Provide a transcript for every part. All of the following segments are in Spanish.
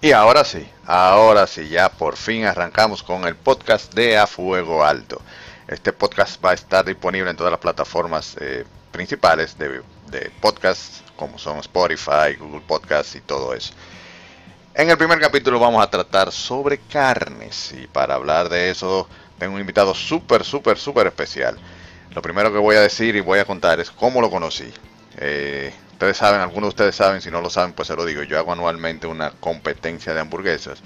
Y ahora sí, ahora sí, ya por fin arrancamos con el podcast de A Fuego Alto. Este podcast va a estar disponible en todas las plataformas eh, principales de, de podcast, como son Spotify, Google Podcast y todo eso. En el primer capítulo vamos a tratar sobre carnes y para hablar de eso tengo un invitado súper, súper, súper especial. Lo primero que voy a decir y voy a contar es cómo lo conocí. Eh, ustedes saben, algunos de ustedes saben, si no lo saben, pues se lo digo. Yo hago anualmente una competencia de hamburguesas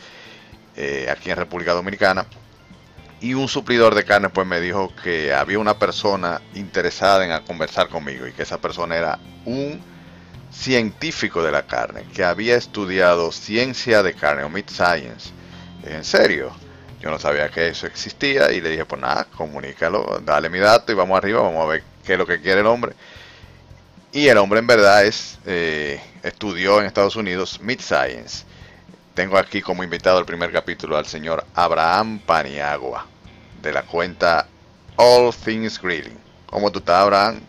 eh, aquí en República Dominicana. Y un suplidor de carne pues me dijo que había una persona interesada en conversar conmigo y que esa persona era un científico de la carne, que había estudiado ciencia de carne o meat science. En serio, yo no sabía que eso existía y le dije, pues nada, comunícalo, dale mi dato y vamos arriba, vamos a ver qué es lo que quiere el hombre. Y el hombre en verdad es, eh, estudió en Estados Unidos Mid Science. Tengo aquí como invitado el primer capítulo al señor Abraham Paniagua, de la cuenta All Things Grilling. ¿Cómo tú estás, Abraham?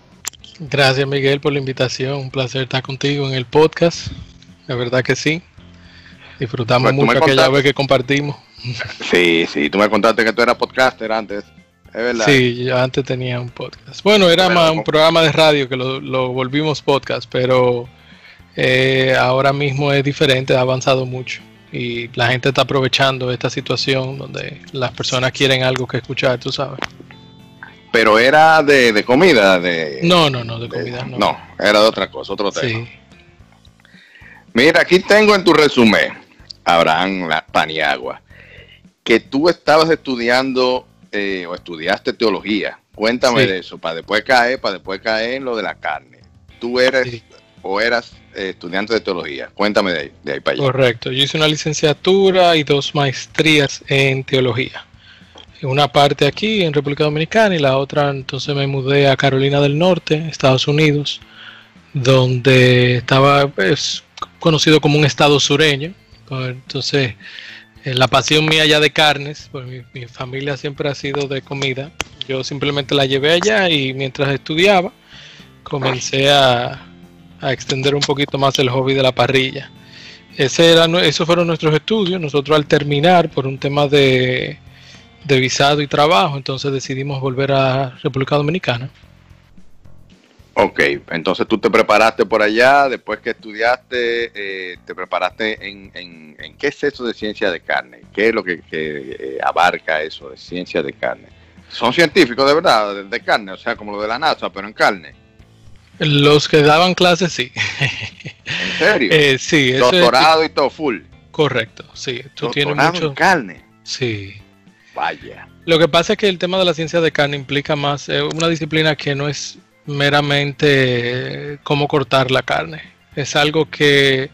Gracias, Miguel, por la invitación. Un placer estar contigo en el podcast. La verdad que sí. Disfrutamos pues, mucho aquella vez que compartimos. Sí, sí, tú me contaste que tú eras podcaster antes. Sí, yo antes tenía un podcast. Bueno, era más un programa de radio que lo, volvimos podcast, pero eh, ahora mismo es diferente, ha avanzado mucho y la gente está aprovechando esta situación donde las personas quieren algo que escuchar, tú sabes. Pero era de, comida, de... No, no, no, de comida no. No, era de otra cosa, otro tema. Mira, aquí tengo en tu resumen, Abraham Paniagua, que tú estabas estudiando eh, o estudiaste teología. Cuéntame de eso, para después caer, para después caer en lo de la carne. Tú eres o eras eh, estudiante de teología. Cuéntame de ahí, de ahí para allá. Correcto, yo hice una licenciatura y dos maestrías en teología. Una parte aquí en República Dominicana y la otra entonces me mudé a Carolina del Norte, Estados Unidos, donde estaba pues, conocido como un estado sureño. Entonces la pasión mía ya de carnes, pues mi, familia siempre ha sido de comida. Yo simplemente la llevé allá y mientras estudiaba comencé a, extender un poquito más el hobby de la parrilla. Ese era, esos fueron nuestros estudios. Nosotros al terminar por un tema de, de visado y trabajo, entonces decidimos volver a República Dominicana. Ok, entonces tú te preparaste por allá, después que estudiaste, eh, te preparaste en, en, qué es eso de ciencia de carne, qué es lo que, eh, abarca eso de ciencia de carne. Son científicos de verdad, de, carne, o sea, como lo de la NASA, pero en carne. Los que daban clases, sí. ¿En serio? Eh, sí. Doctorado y todo full. Correcto, sí. Tú tienes mucho... en carne. Sí. Vaya. Lo que pasa es que el tema de la ciencia de carne implica más una disciplina que no es meramente cómo cortar la carne. Es algo que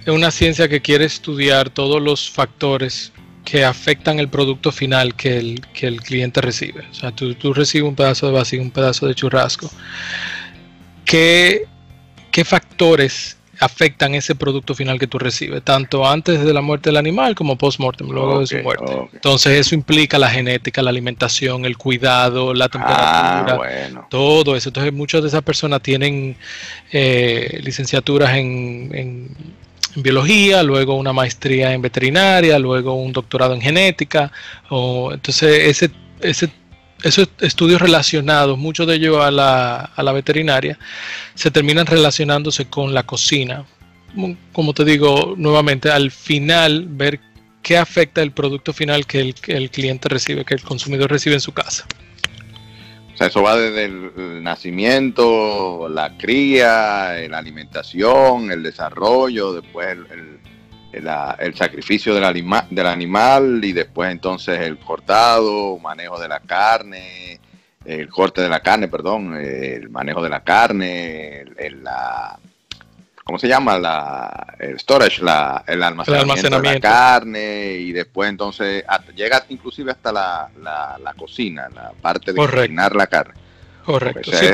es una ciencia que quiere estudiar todos los factores que afectan el producto final que el, que el cliente recibe. O sea, tú, tú recibes un pedazo de vacío, un pedazo de churrasco. ¿Qué, qué factores afectan ese producto final que tú recibes, tanto antes de la muerte del animal como post-mortem, luego de su muerte. Entonces eso implica la genética, la alimentación, el cuidado, la temperatura, ah, todo eso. Entonces muchas de esas personas tienen eh, licenciaturas en, biología, luego una maestría en veterinaria, luego un doctorado en genética. O, entonces ese, ese esos estudios relacionados, muchos de ellos a la, a la veterinaria, se terminan relacionándose con la cocina. Como te digo nuevamente, al final ver qué afecta el producto final que el, el cliente recibe, que el consumidor recibe en su casa. O sea, eso va desde el nacimiento, la cría, la alimentación, el desarrollo, después el, sacrificio del, anima, del animal y después entonces el cortado, manejo de la carne, el corte de la carne, perdón, el manejo de la carne, el, la, ¿cómo se llama? La, el storage, la, el, almacenamiento de la carne y después entonces llega inclusive hasta la, la, cocina, la parte de cocinar la carne. Correcto. sí,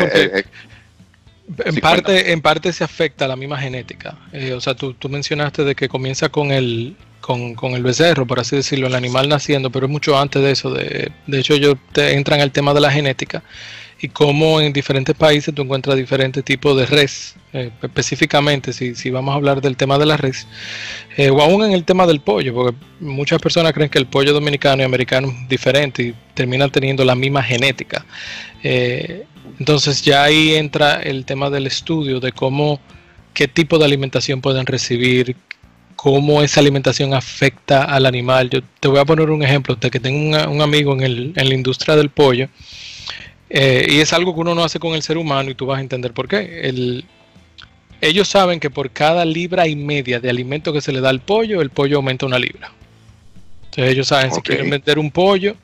en parte, en parte se afecta la misma genética. Eh, o sea, tú, tú, mencionaste de que comienza con el, con, con, el becerro, por así decirlo, el animal naciendo, pero es mucho antes de eso. De, de hecho, ellos te entran al tema de la genética y cómo en diferentes países tú encuentras diferentes tipos de res, eh, específicamente si, si, vamos a hablar del tema de la res, eh, o aún en el tema del pollo, porque muchas personas creen que el pollo dominicano y americano es diferente y terminan teniendo la misma genética. Eh, entonces ya ahí entra el tema del estudio de cómo, qué tipo de alimentación pueden recibir, cómo esa alimentación afecta al animal. Yo te voy a poner un ejemplo, de que tengo un amigo en, el, en la industria del pollo, eh, y es algo que uno no hace con el ser humano y tú vas a entender por qué. ellos saben que por cada libra y media de alimento que se le da al pollo, el pollo aumenta una libra. Entonces ellos saben si quieren vender un pollo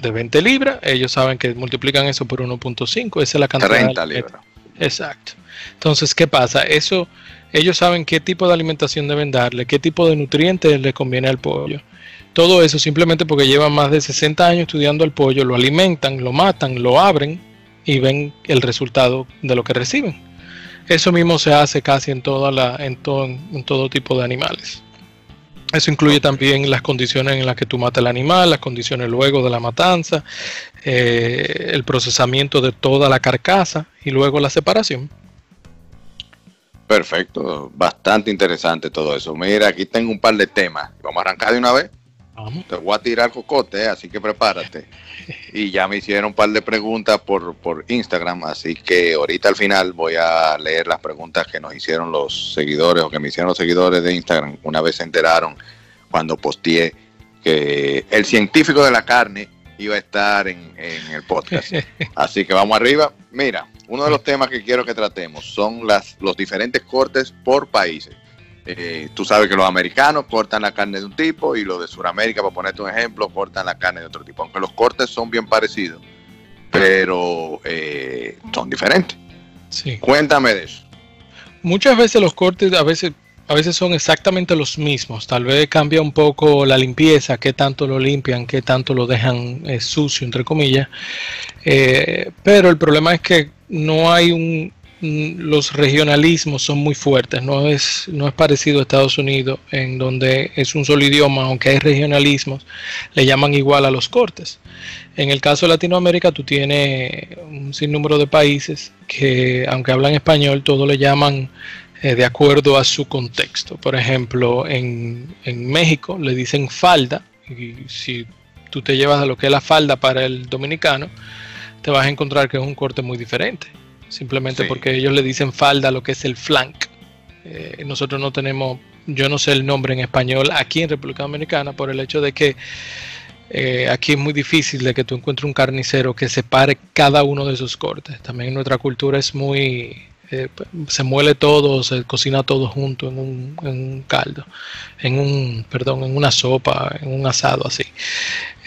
de 20 libras, ellos saben que multiplican eso por 1.5, esa es la cantidad. 30 libras. Exacto. Entonces, ¿qué pasa? Eso, ellos saben qué tipo de alimentación deben darle, qué tipo de nutrientes le conviene al pollo. Todo eso simplemente porque llevan más de 60 años estudiando el pollo, lo alimentan, lo matan, lo abren y ven el resultado de lo que reciben. Eso mismo se hace casi en, toda la, en, todo, en todo tipo de animales. Eso incluye también las condiciones en las que tú matas el animal, las condiciones luego de la matanza, eh, el procesamiento de toda la carcasa y luego la separación. Perfecto, bastante interesante todo eso. Mira, aquí tengo un par de temas. Vamos a arrancar de una vez. Te voy a tirar cocote, así que prepárate. Y ya me hicieron un par de preguntas por, por Instagram, así que ahorita al final voy a leer las preguntas que nos hicieron los seguidores o que me hicieron los seguidores de Instagram una vez se enteraron cuando posteé que el científico de la carne iba a estar en, en el podcast. Así que vamos arriba. Mira, uno de los temas que quiero que tratemos son las, los diferentes cortes por países. Eh, tú sabes que los americanos cortan la carne de un tipo y los de Sudamérica, para ponerte un ejemplo, cortan la carne de otro tipo. Aunque los cortes son bien parecidos, pero eh, son diferentes. Sí. Cuéntame de eso. Muchas veces los cortes a veces, a veces son exactamente los mismos. Tal vez cambia un poco la limpieza, qué tanto lo limpian, qué tanto lo dejan eh, sucio, entre comillas. pero el problema es que no hay un, los regionalismos son muy fuertes, no es, no es parecido a Estados Unidos, en donde es un solo idioma, aunque hay regionalismos, le llaman igual a los cortes. En el caso de Latinoamérica, tú tienes un sinnúmero de países que, aunque hablan español, todo le llaman eh, de acuerdo a su contexto. Por ejemplo, en, en México le dicen falda, y si tú te llevas a lo que es la falda para el dominicano, te vas a encontrar que es un corte muy diferente simplemente porque ellos le dicen falda lo que es el flank. Eh, nosotros no tenemos, yo no sé el nombre en español aquí en República Dominicana por el hecho de que eh, aquí es muy difícil de que tú encuentres un carnicero que separe cada uno de sus cortes. También nuestra cultura es muy eh, se muele todo, se cocina todo junto en un, caldo, en un, perdón, en una sopa, en un asado así.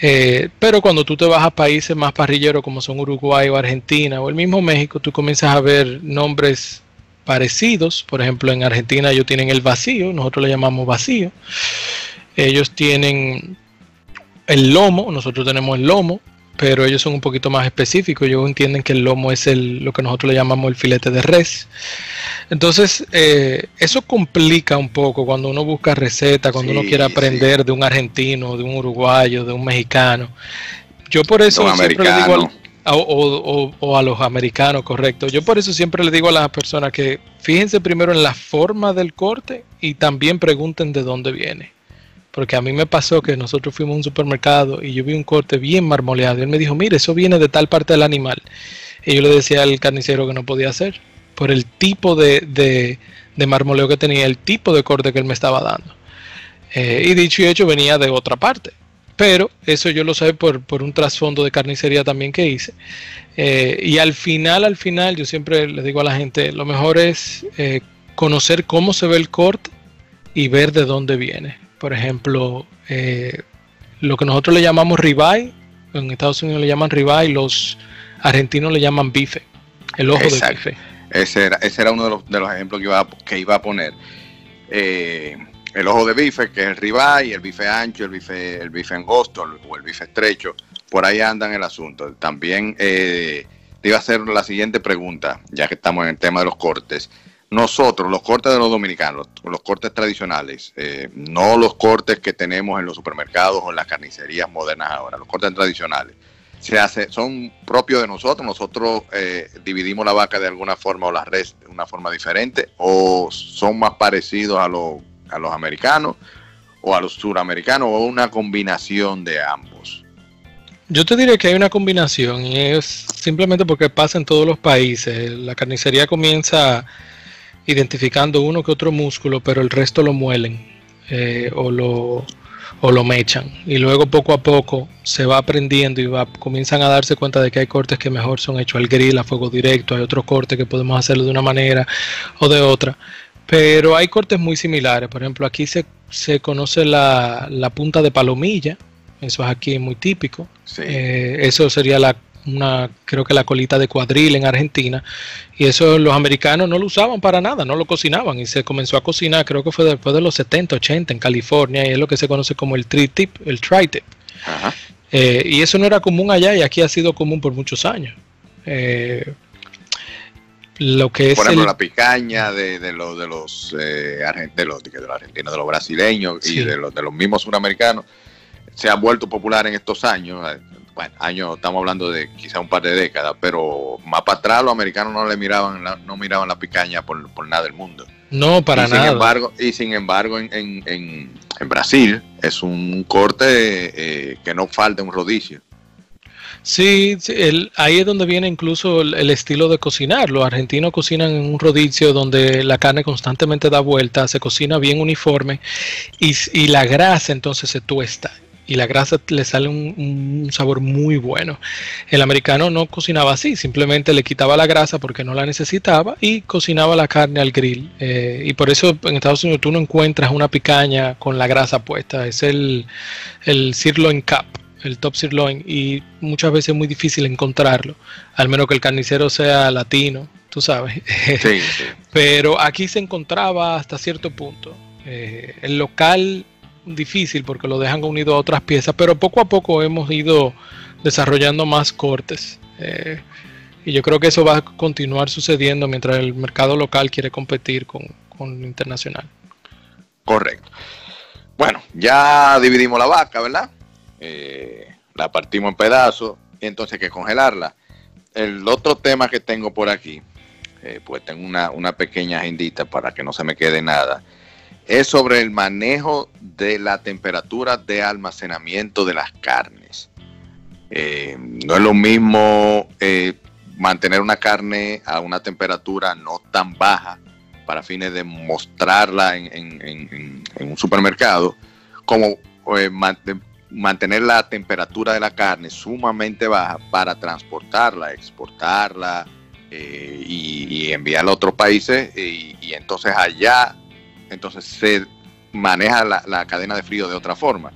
Eh, pero cuando tú te vas a países más parrilleros como son Uruguay o Argentina o el mismo México, tú comienzas a ver nombres parecidos. Por ejemplo, en Argentina ellos tienen el vacío, nosotros le llamamos vacío. Ellos tienen el lomo, nosotros tenemos el lomo pero ellos son un poquito más específicos. Ellos entienden que el lomo es el, lo que nosotros le llamamos el filete de res. Entonces, eh, eso complica un poco cuando uno busca receta, cuando uno quiere aprender de un argentino, de un uruguayo, de un mexicano. Yo por eso siempre le digo o, a los americanos, correcto. Yo por eso siempre le digo a las personas que fíjense primero en la forma del corte y también pregunten de dónde viene. Porque a mí me pasó que nosotros fuimos a un supermercado y yo vi un corte bien marmoleado. Y él me dijo, mire, eso viene de tal parte del animal. Y yo le decía al carnicero que no podía hacer. Por el tipo de, marmoleo que tenía, el tipo de corte que él me estaba dando. Eh, y dicho y hecho, venía de otra parte. Pero eso yo lo sé por, un trasfondo de carnicería también que hice. Eh, y al final, al final, yo siempre le digo a la gente, lo mejor es eh, conocer cómo se ve el corte y ver de dónde viene por ejemplo, eh, lo que nosotros le llamamos ribeye, en Estados Unidos le llaman ribeye, los argentinos le llaman bife, el ojo de bife. Ese era, ese era uno de los, de los ejemplos que iba a, que iba a poner. Eh, el ojo de bife, que es el ribeye, el bife ancho, el bife, el bife angosto o el bife estrecho, por ahí andan el asunto. También eh, te iba a hacer la siguiente pregunta, ya que estamos en el tema de los cortes nosotros, los cortes de los dominicanos, los cortes tradicionales, eh, no los cortes que tenemos en los supermercados o en las carnicerías modernas ahora, los cortes tradicionales, se hace, son propios de nosotros, nosotros eh, dividimos la vaca de alguna forma o la res de una forma diferente, o son más parecidos a, a los americanos o a los suramericanos, o una combinación de ambos. Yo te diré que hay una combinación y es simplemente porque pasa en todos los países. La carnicería comienza identificando uno que otro músculo, pero el resto lo muelen eh, o lo o lo mechan. Y luego poco a poco se va aprendiendo y va comienzan a darse cuenta de que hay cortes que mejor son hechos al grill a fuego directo hay otros cortes que podemos hacerlo de una manera o de otra. Pero hay cortes muy similares. Por ejemplo aquí se, se conoce la, la punta de palomilla. Eso es aquí muy típico. Eh, eso sería la una, creo que la colita de cuadril en Argentina, y eso los americanos no lo usaban para nada, no lo cocinaban, y se comenzó a cocinar, creo que fue después de los 70, 80 en California, y es lo que se conoce como el tri-tip, el tri-tip. Eh, y eso no era común allá, y aquí ha sido común por muchos años. Eh, lo que es por ejemplo la picaña de, de, los de los, eh, de los de los argentinos de los brasileños y de los de los mismos suramericanos se ha vuelto popular en estos años bueno, años, estamos hablando de quizá un par de décadas, pero más para atrás los americanos no le miraban la, no miraban la picaña por, nada del mundo. No, para nada. Sin embargo, y sin embargo, en, en, en, Brasil es un corte eh, que no falta un rodicio. Sí, ahí es donde viene incluso el, estilo de cocinar. Los argentinos cocinan en un rodicio donde la carne constantemente da vuelta, se cocina bien uniforme y, y la grasa entonces se tuesta y la grasa le sale un, sabor muy bueno. El americano no cocinaba así, simplemente le quitaba la grasa porque no la necesitaba y cocinaba la carne al grill. Eh, y por eso en Estados Unidos tú no encuentras una picaña con la grasa puesta, es el, el sirloin cap, el top sirloin, y muchas veces es muy difícil encontrarlo, al menos que el carnicero sea latino, tú sabes. Pero aquí se encontraba hasta cierto punto. Eh, el local difícil porque lo dejan unido a otras piezas, pero poco a poco hemos ido desarrollando más cortes. Eh, y yo creo que eso va a continuar sucediendo mientras el mercado local quiere competir con, con internacional. Correcto. Bueno, ya dividimos la vaca, ¿verdad? Eh, la partimos en pedazos y entonces hay que congelarla. El otro tema que tengo por aquí, eh, pues tengo una, una pequeña agendita para que no se me quede nada es sobre el manejo de la temperatura de almacenamiento de las carnes. Eh, no es lo mismo eh, mantener una carne a una temperatura no tan baja para fines de mostrarla en, un supermercado, como eh, mantener la temperatura de la carne sumamente baja para transportarla, exportarla y, enviarla a otros países y entonces allá entonces se maneja la, cadena de frío de otra forma.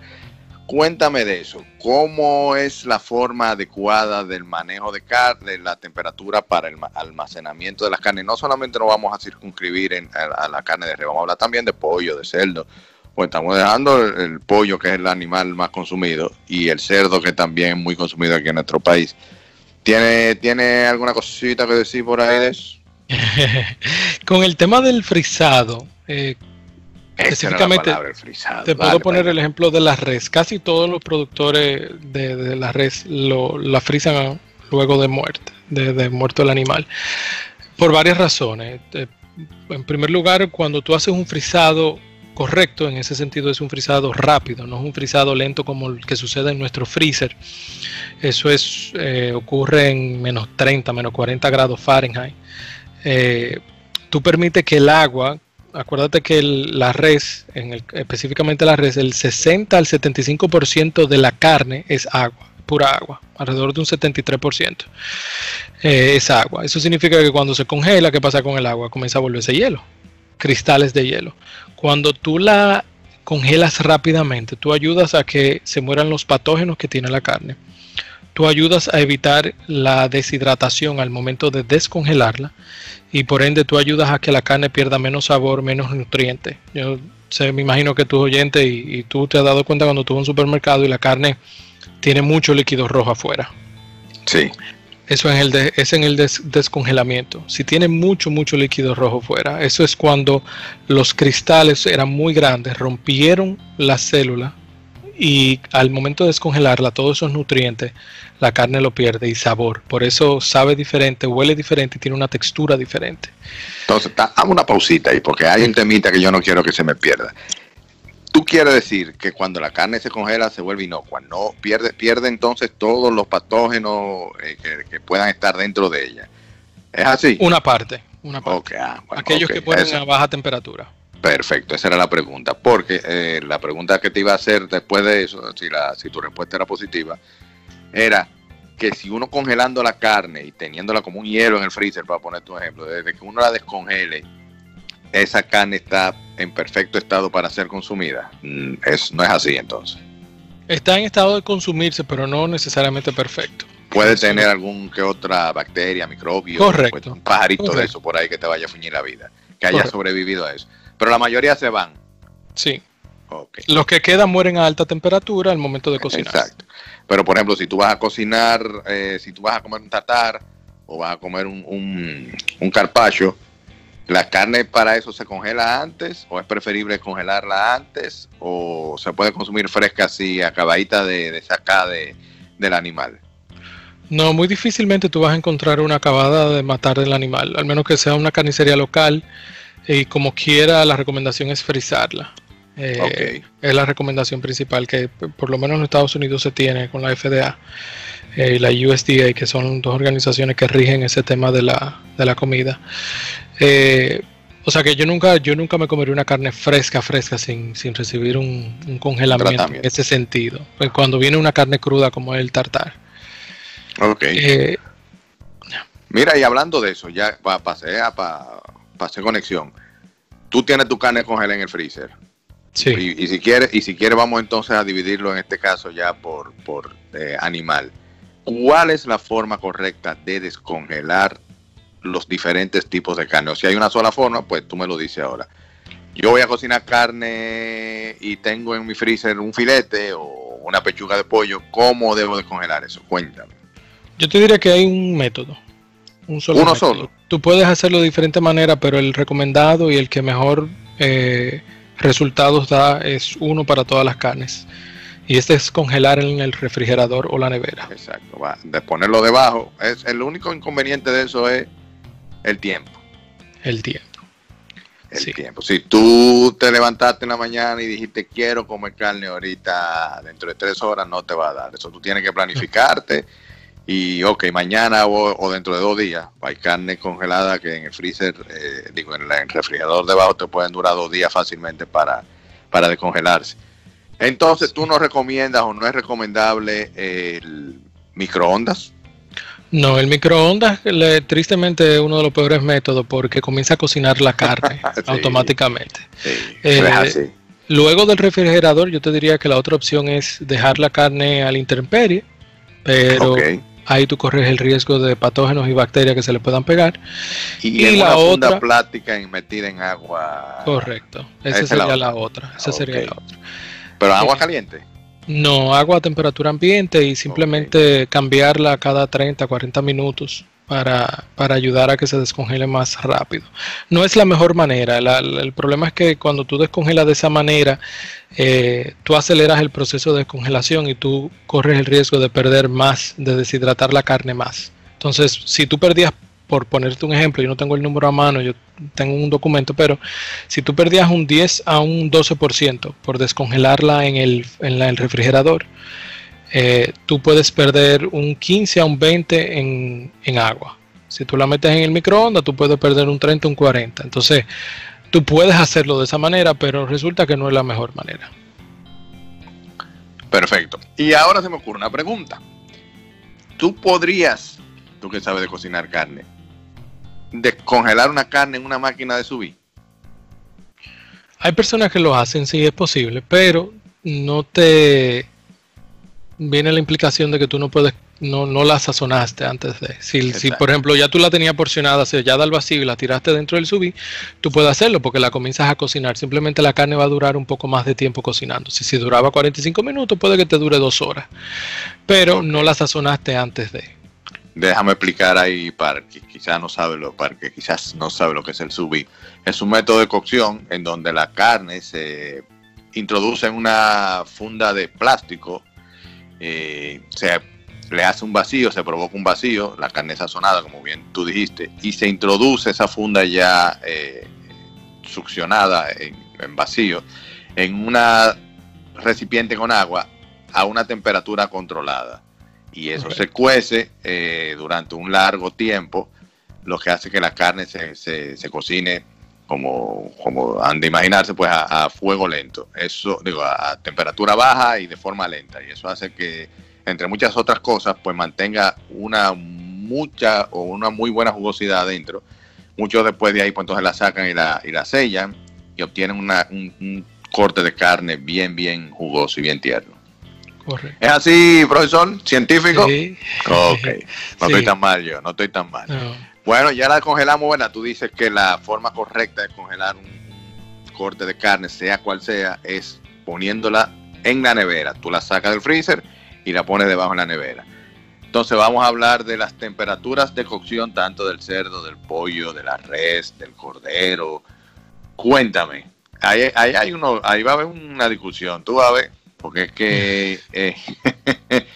Cuéntame de eso. ¿Cómo es la forma adecuada del manejo de carne, la temperatura para el almacenamiento de las carnes? No solamente nos vamos a circunscribir a, la carne de res, vamos a hablar también de pollo, de cerdo. Pues estamos dejando el, pollo, que es el animal más consumido, y el cerdo, que también es muy consumido aquí en nuestro país. ¿Tiene, ¿tiene alguna cosita que decir por ahí de eso? Con el tema del frisado, eh, específicamente, te puedo poner el ejemplo de la res. Casi todos los productores de, la res lo, la frisan luego de muerte, de, muerto el animal, por varias razones. Eh, en primer lugar, cuando tú haces un frisado correcto, en ese sentido es un frisado rápido, no es un frisado lento como el que sucede en nuestro freezer. Eso es eh, ocurre en menos 30, menos 40 grados Fahrenheit. Eh, tú permites que el agua, acuérdate que la res, en específicamente la res, el 60 al 75% de la carne es agua, pura agua, alrededor de un 73% eh, es agua. Eso significa que cuando se congela, ¿qué pasa con el agua? Comienza a volverse hielo, cristales de hielo. Cuando tú la congelas rápidamente, tú ayudas a que se mueran los patógenos que tiene la carne tú ayudas a evitar la deshidratación al momento de descongelarla y por ende tú ayudas a que la carne pierda menos sabor, menos nutrientes. Yo sé, me imagino que tus oyentes y, tú te has dado cuenta cuando tú vas a un supermercado y la carne tiene mucho líquido rojo afuera. Sí. Eso es, el es en el descongelamiento. Si tiene mucho, mucho líquido rojo fuera, eso es cuando los cristales eran muy grandes, rompieron la célula y al momento de descongelarla, todos esos nutrientes, la carne lo pierde y sabor. Por eso sabe diferente, huele diferente y tiene una textura diferente. Entonces, hago una pausita ahí, porque hay un temita que yo no quiero que se me pierda. Tú quieres decir que cuando la carne se congela se vuelve inocua, no pierde, pierde entonces todos los patógenos eh, que, puedan estar dentro de ella. ¿Es así? Una parte, una parte. Ah, Aquellos que ponen a baja temperatura. Perfecto, esa era la pregunta. Porque eh, la pregunta que te iba a hacer después de eso, si, la, si tu respuesta era positiva, era que si uno congelando la carne y teniéndola como un hielo en el freezer, para poner tu ejemplo, desde que uno la descongele, esa carne está en perfecto estado para ser consumida. Mm, es, no es así entonces. Está en estado de consumirse, pero no necesariamente perfecto. Puede tener algún que otra bacteria, microbio, Correcto. un pajarito de eso por ahí que te vaya a fuñir la vida, que haya sobrevivido a eso. Pero la mayoría se van. Sí. Los que quedan mueren a alta temperatura al momento de cocinar. Exacto. Pero por ejemplo, si tú vas a cocinar, eh, si tú vas a comer un tatar o vas a comer un, un, un carpaccio, ¿la carne para eso se congela antes o es preferible congelarla antes o se puede consumir fresca así, acabadita de, de sacar de, del animal? No, muy difícilmente tú vas a encontrar una acabada de matar del animal, al menos que sea una carnicería local y como quiera la recomendación es frizarla. Eh, es la recomendación principal que por lo menos en Estados Unidos se tiene con la FDA eh, y la USDA, que son dos organizaciones que rigen ese tema de la, de la comida. Eh, o sea que yo nunca, yo nunca me comería una carne fresca, fresca, sin, sin recibir un, congelamiento en ese sentido. Pues cuando viene una carne cruda como el tartar. Ok. Mira, y hablando de eso, ya pasé a hacer conexión. Tú tienes tu carne congelada en el freezer. Y, si quiere, y si quiere vamos entonces a dividirlo en este caso ya por, por eh, animal. ¿Cuál es la forma correcta de descongelar los diferentes tipos de carne? O si hay una sola forma, pues tú me lo dices ahora. Yo voy a cocinar carne y tengo en mi freezer un filete o una pechuga de pollo. ¿Cómo debo descongelar eso? Cuéntame. Yo te diría que hay un método. Un solo Uno solo. Tú puedes hacerlo de diferente manera, pero el recomendado y el que mejor eh, resultados da es uno para todas las carnes. Y este es congelar en el refrigerador o la nevera. Exacto, va. de ponerlo debajo. Es, el único inconveniente de eso es el tiempo. El tiempo. El tiempo. Si tú te levantaste en la mañana y dijiste quiero comer carne ahorita dentro de tres horas, no te va a dar. Eso tú tienes que planificarte. Y ok, mañana o, dentro de dos días hay carne congelada que en el freezer, eh, digo, en, el refrigerador debajo te pueden durar dos días fácilmente para, para descongelarse. Entonces, ¿tú no recomiendas o no es recomendable el microondas? No, el microondas tristemente es uno de los peores métodos porque comienza a cocinar la carne automáticamente. Eh, luego del refrigerador, yo te diría que la otra opción es dejar la carne a la intemperie, pero ahí tú corres el riesgo de patógenos y bacterias que se le puedan pegar. Y, la otra plástica en metida en agua. Correcto, esa sería la otra. Esa sería la otra. Pero agua caliente. No, agua a temperatura ambiente y simplemente cambiarla cada 30, 40 minutos para, para, ayudar a que se descongele más rápido. No es la mejor manera, el problema es que cuando tú descongelas de esa manera, eh, tú aceleras el proceso de descongelación y tú corres el riesgo de perder más, de deshidratar la carne más. Entonces, si tú perdías, por ponerte un ejemplo, yo no tengo el número a mano, yo tengo un documento, pero si tú perdías un 10 a un 12% por descongelarla en el, en el refrigerador, eh, tú puedes perder un 15 a un 20 en, en, agua. Si tú la metes en el microondas, tú puedes perder un 30 a un 40. Entonces, tú puedes hacerlo de esa manera, pero resulta que no es la mejor manera. Perfecto. Y ahora se me ocurre una pregunta. ¿Tú podrías, tú que sabes de cocinar carne, descongelar una carne en una máquina de subir? Hay personas que lo hacen, sí es posible, pero no te viene la implicación de que tú no puedes, no, no la sazonaste antes de. Si, si, por ejemplo ya tú la tenías porcionada, sellada al vacío y la tiraste dentro del subí, tú puedes hacerlo porque la comienzas a cocinar. Simplemente la carne va a durar un poco más de tiempo cocinando. Si, si duraba 45 minutos, puede que te dure dos horas. Pero no la sazonaste antes de. Déjame explicar ahí para que quizás no sabe lo, para que quizás no sabe lo que es el subí. Es un método de cocción en donde la carne se introducen una funda de plástico, eh, se le hace un vacío, se provoca un vacío, la carne sazonada, como bien tú dijiste, y se introduce esa funda ya eh, succionada en, vacío en una recipiente con agua a una temperatura controlada. Y eso se cuece eh, durante un largo tiempo, lo que hace que la carne se, se, cocine como, como han de imaginarse, pues a, fuego lento. Eso, digo, a, temperatura baja y de forma lenta. Y eso hace que, entre muchas otras cosas, pues mantenga una mucha o una muy buena jugosidad adentro. Muchos después de ahí, pues entonces la sacan y la, y la sellan y obtienen una, un corte de carne bien, bien jugoso y bien tierno. ¿Es así, profesor? ¿Científico? Sí. Ok. No estoy tan mal yo, no estoy tan mal. Bueno, ya la congelamos, bueno, tú dices que la forma correcta de congelar un corte de carne, sea cual sea, es poniéndola en la nevera. Tú la sacas del freezer y la pones debajo en la nevera. Entonces vamos a hablar de las temperaturas de cocción tanto del cerdo, del pollo, de la res, del cordero. Cuéntame, ahí, hay uno, ahí va a haber una discusión. Tú vas a ver porque es que eh,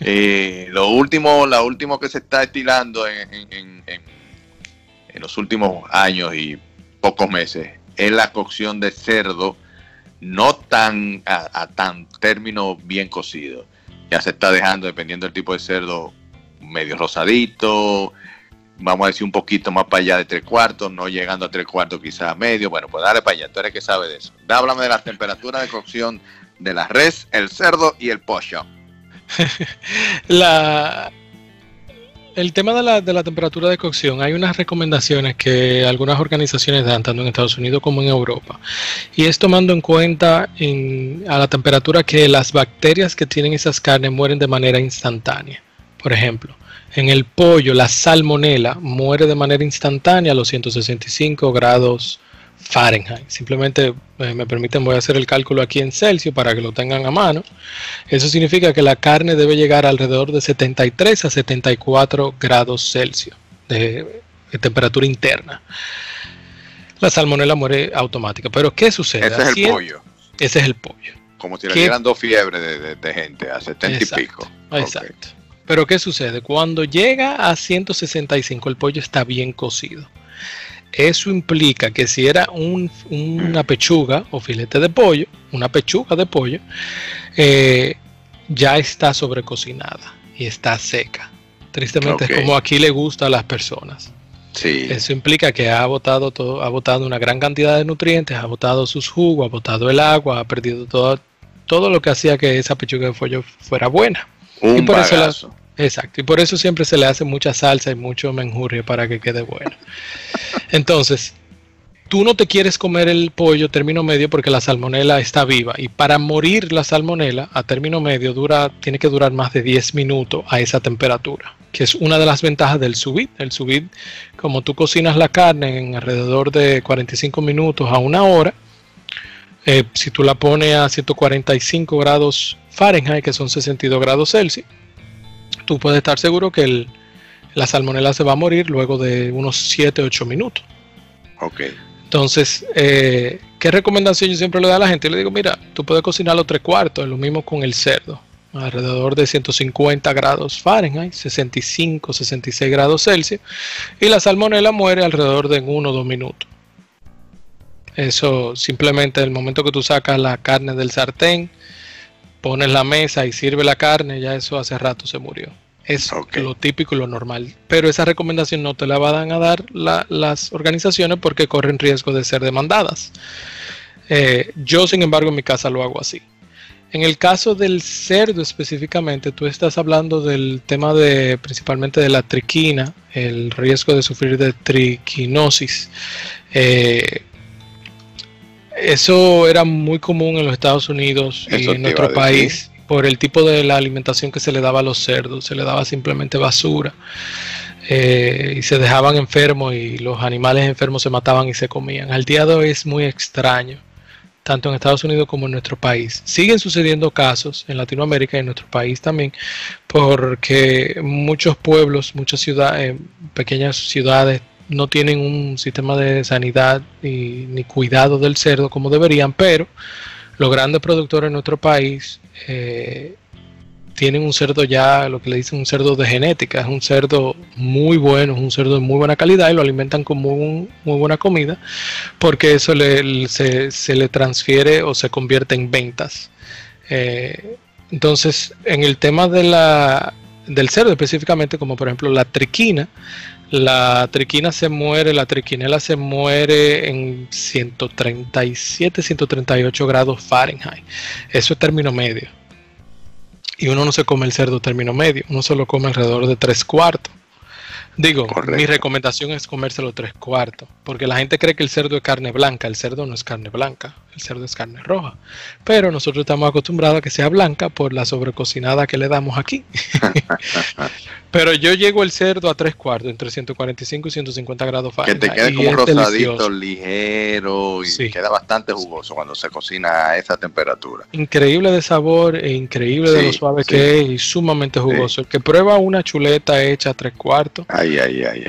eh, lo último, la último que se está estilando en, los últimos años y pocos meses es la cocción de cerdo, no tan a, tan término bien cocido. Ya se está dejando, dependiendo del tipo de cerdo, medio rosadito, vamos a decir un poquito más para allá de tres cuartos, no llegando a tres cuartos quizás a medio. Bueno, pues dale para allá, tú eres que sabe de eso. Háblame de las temperaturas de cocción de la res, el cerdo y el pollo. la, el tema de la, de la, temperatura de cocción, hay unas recomendaciones que algunas organizaciones dan, tanto en Estados Unidos como en Europa, y es tomando en cuenta a la temperatura que las bacterias que tienen esas carnes mueren de manera instantánea. Por ejemplo, en el pollo, la salmonela muere de manera instantánea a los 165 grados Fahrenheit. Simplemente eh, me permiten, voy a hacer el cálculo aquí en Celsius para que lo tengan a mano. Eso significa que la carne debe llegar alrededor de 73 a 74 grados Celsius de, temperatura interna. La salmonela muere automática. Pero ¿qué sucede? Ese es el pollo. Ese es el pollo. Como si le dieran dos fiebres de, gente a 70 y pico. Exacto. Pero ¿qué sucede? Cuando llega a 165 el pollo está bien cocido. Eso implica que si era una pechuga o filete de pollo, una pechuga de pollo, eh, ya está sobrecocinada y está seca. Tristemente es como aquí le gusta a las personas. Sí. Eso implica que ha botado todo, ha botado una gran cantidad de nutrientes, ha botado sus jugos, ha botado el agua, ha perdido todo, todo lo que hacía que esa pechuga de pollo fuera buena. Un y por Exacto, y por eso siempre se le hace mucha salsa y mucho menjurje para que quede bueno. Entonces, tú no te quieres comer el pollo término medio porque la salmonela está viva y para morir la salmonela a término medio dura tiene que durar más de 10 minutos a esa temperatura, que es una de las ventajas del subit. El subit, como tú cocinas la carne en alrededor de 45 minutos a una hora, eh, si tú la pones a 145 grados Fahrenheit, que son 62 grados Celsius, tú puedes estar seguro que la salmonela se va a morir luego de unos 7, 8 minutos. Ok. Entonces, eh, ¿qué recomendación yo siempre le doy a la gente? Yo le digo, mira, tú puedes cocinarlo tres cuartos, lo mismo con el cerdo, alrededor de 150 grados Fahrenheit, 65, 66 grados Celsius, y la salmonela muere alrededor de 1 o 2 minutos. Eso simplemente el momento que tú sacas la carne del sartén, pones la mesa y sirve la carne, ya eso hace rato se murió. Es lo típico y lo normal. Pero esa recomendación no te la van a dar las organizaciones porque corren riesgo de ser demandadas. Eh, yo, sin embargo, en mi casa lo hago así. En el caso del cerdo específicamente, tú estás hablando del tema de principalmente de la triquina, el riesgo de sufrir de triquinosis. Eh, eso era muy común en los Estados Unidos y en nuestro país por el tipo de la alimentación que se le daba a los cerdos. Se le daba simplemente basura eh, y se dejaban enfermos y los animales enfermos se mataban y se comían. Al día de hoy es muy extraño, tanto en Estados Unidos como en nuestro país. Siguen sucediendo casos en Latinoamérica y en nuestro país también, porque muchos pueblos, muchas ciudades, pequeñas ciudades no tienen un sistema de sanidad ni, cuidado del cerdo como deberían, pero los grandes productores en nuestro país eh, tienen un cerdo ya, lo que le dicen un cerdo de genética, es un cerdo muy bueno, es un cerdo de muy buena calidad y lo alimentan con muy, buena comida, porque eso se, le transfiere o se convierte en ventas. Eh, entonces, en el tema del cerdo específicamente, como por ejemplo la triquina, la triquina se muere, la triquinela se muere en 137, 138 grados Fahrenheit. Eso es término medio. Y uno no se come el cerdo término medio, uno se lo come alrededor de tres cuartos. Digo, mi recomendación es comérselo tres cuartos, porque la gente cree que el cerdo es carne blanca, el cerdo no es carne blanca, el cerdo es carne roja, pero nosotros estamos acostumbrados a que sea blanca por la sobrecocinada que le damos aquí. Pero yo llego el cerdo a tres cuartos, entre 145 y 150 grados Fahrenheit. Que te quede como rosadito, ligero y queda bastante jugoso cuando se cocina a esa temperatura. Increíble de sabor e increíble de lo suave que es y sumamente jugoso. El que prueba una chuleta hecha a tres cuartos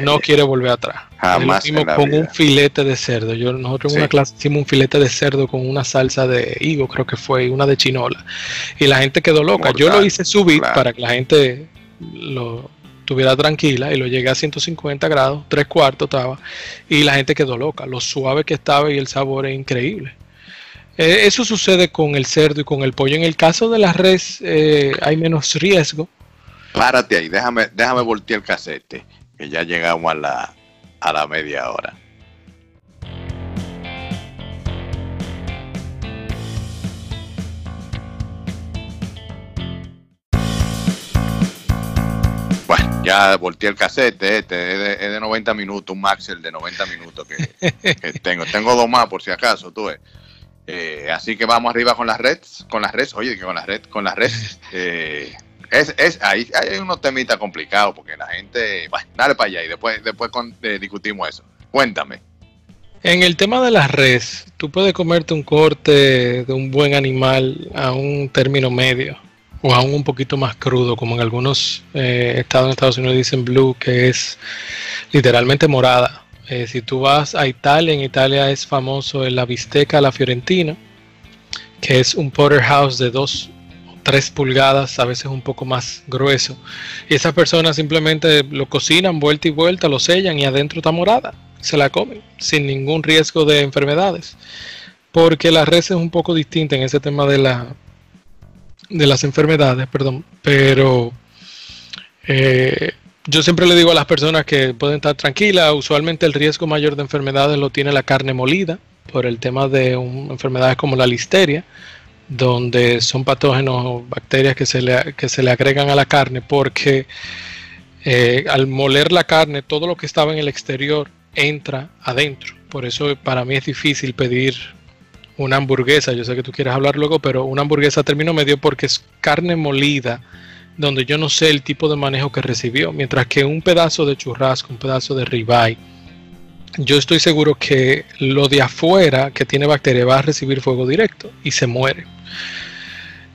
no quiere volver atrás. Jamás. con un filete de cerdo. Yo, nosotros en una clase hicimos un filete de cerdo con una salsa de higo, creo que fue, una de chinola. Y la gente quedó loca. yo lo hice subir para que la gente lo tuviera tranquila y lo llegué a 150 grados, tres cuartos estaba, y la gente quedó loca, lo suave que estaba y el sabor es increíble. Eh, eso sucede con el cerdo y con el pollo. En el caso de la res eh, hay menos riesgo. Párate ahí, déjame, déjame voltear el casete, que ya llegamos a la, a la media hora. ya volteé el casete, este es de, 90 minutos, un Maxel de 90 minutos que, tengo. Tengo dos más por si acaso, tú ves. Eh, así que vamos arriba con las redes, con las redes, oye, que con las redes, con las redes. Eh, es, es, ahí hay unos temitas complicados porque la gente, bueno, dale para allá y después, después eh, discutimos eso. Cuéntame. En el tema de las redes, tú puedes comerte un corte de un buen animal a un término medio o aún un poquito más crudo, como en algunos eh, estados en Estados Unidos dicen blue, que es literalmente morada. Eh, si tú vas a Italia, en Italia es famoso la bisteca la fiorentina, que es un porterhouse de 2 o 3 pulgadas, a veces un poco más grueso. Y esas personas simplemente lo cocinan vuelta y vuelta, lo sellan y adentro está morada. Se la comen sin ningún riesgo de enfermedades. Porque la res es un poco distinta en ese tema de la de las enfermedades, perdón, pero eh, yo siempre le digo a las personas que pueden estar tranquilas, usualmente el riesgo mayor de enfermedades lo tiene la carne molida, por el tema de enfermedades como la listeria, donde son patógenos o bacterias que se le, que se le agregan a la carne, porque eh, al moler la carne, todo lo que estaba en el exterior entra adentro. Por eso para mí es difícil pedir una hamburguesa, yo sé que tú quieres hablar luego, pero una hamburguesa a término medio porque es carne molida, donde yo no sé el tipo de manejo que recibió, mientras que un pedazo de churrasco, un pedazo de ribeye, yo estoy seguro que lo de afuera que tiene bacteria va a recibir fuego directo y se muere.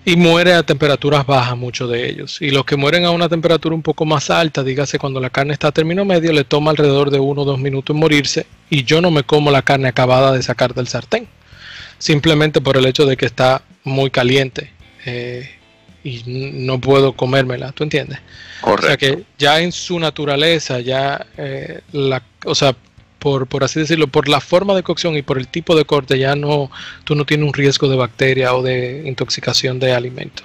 Y muere a temperaturas bajas muchos de ellos. Y los que mueren a una temperatura un poco más alta, dígase cuando la carne está a término medio, le toma alrededor de uno o dos minutos en morirse. Y yo no me como la carne acabada de sacar del sartén simplemente por el hecho de que está muy caliente eh, y no puedo comérmela, ¿tú entiendes? Correcto. O sea que ya en su naturaleza, ya, eh, la, o sea, por, por así decirlo, por la forma de cocción y por el tipo de corte, ya no, tú no tienes un riesgo de bacteria o de intoxicación de alimento.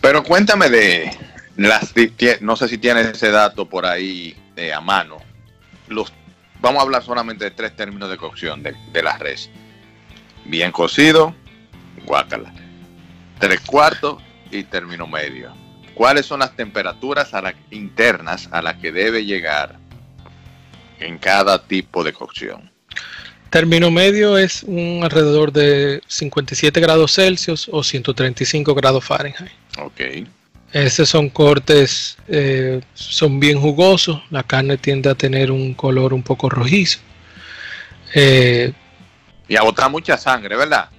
Pero cuéntame de las, no sé si tienes ese dato por ahí de a mano, los vamos a hablar solamente de tres términos de cocción de, de la res. Bien cocido, guácala. Tres cuartos y término medio. ¿Cuáles son las temperaturas internas a las que debe llegar en cada tipo de cocción? Término medio es un alrededor de 57 grados Celsius o 135 grados Fahrenheit. Ok. Estos son cortes, eh, son bien jugosos, la carne tiende a tener un color un poco rojizo. Eh, y a botar mucha sangre, ¿verdad?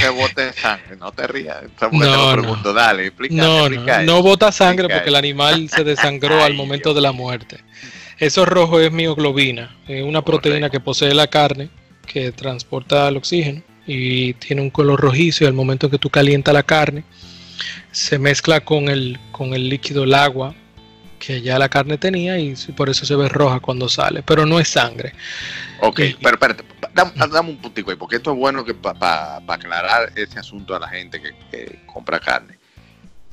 que bote sangre, no te rías. No, no. Dale, explica, no, no, no bota sangre porque el animal se desangró al momento de la muerte. Eso rojo es mioglobina, es una proteína que posee la carne que transporta el oxígeno y tiene un color rojizo y al momento que tú calientas la carne se mezcla con el, con el líquido, el agua que ya la carne tenía y por eso se ve roja cuando sale, pero no es sangre. Ok, pero espérate, dame, un puntico ahí, porque esto es bueno que para aclarar ese asunto a la gente que, compra carne.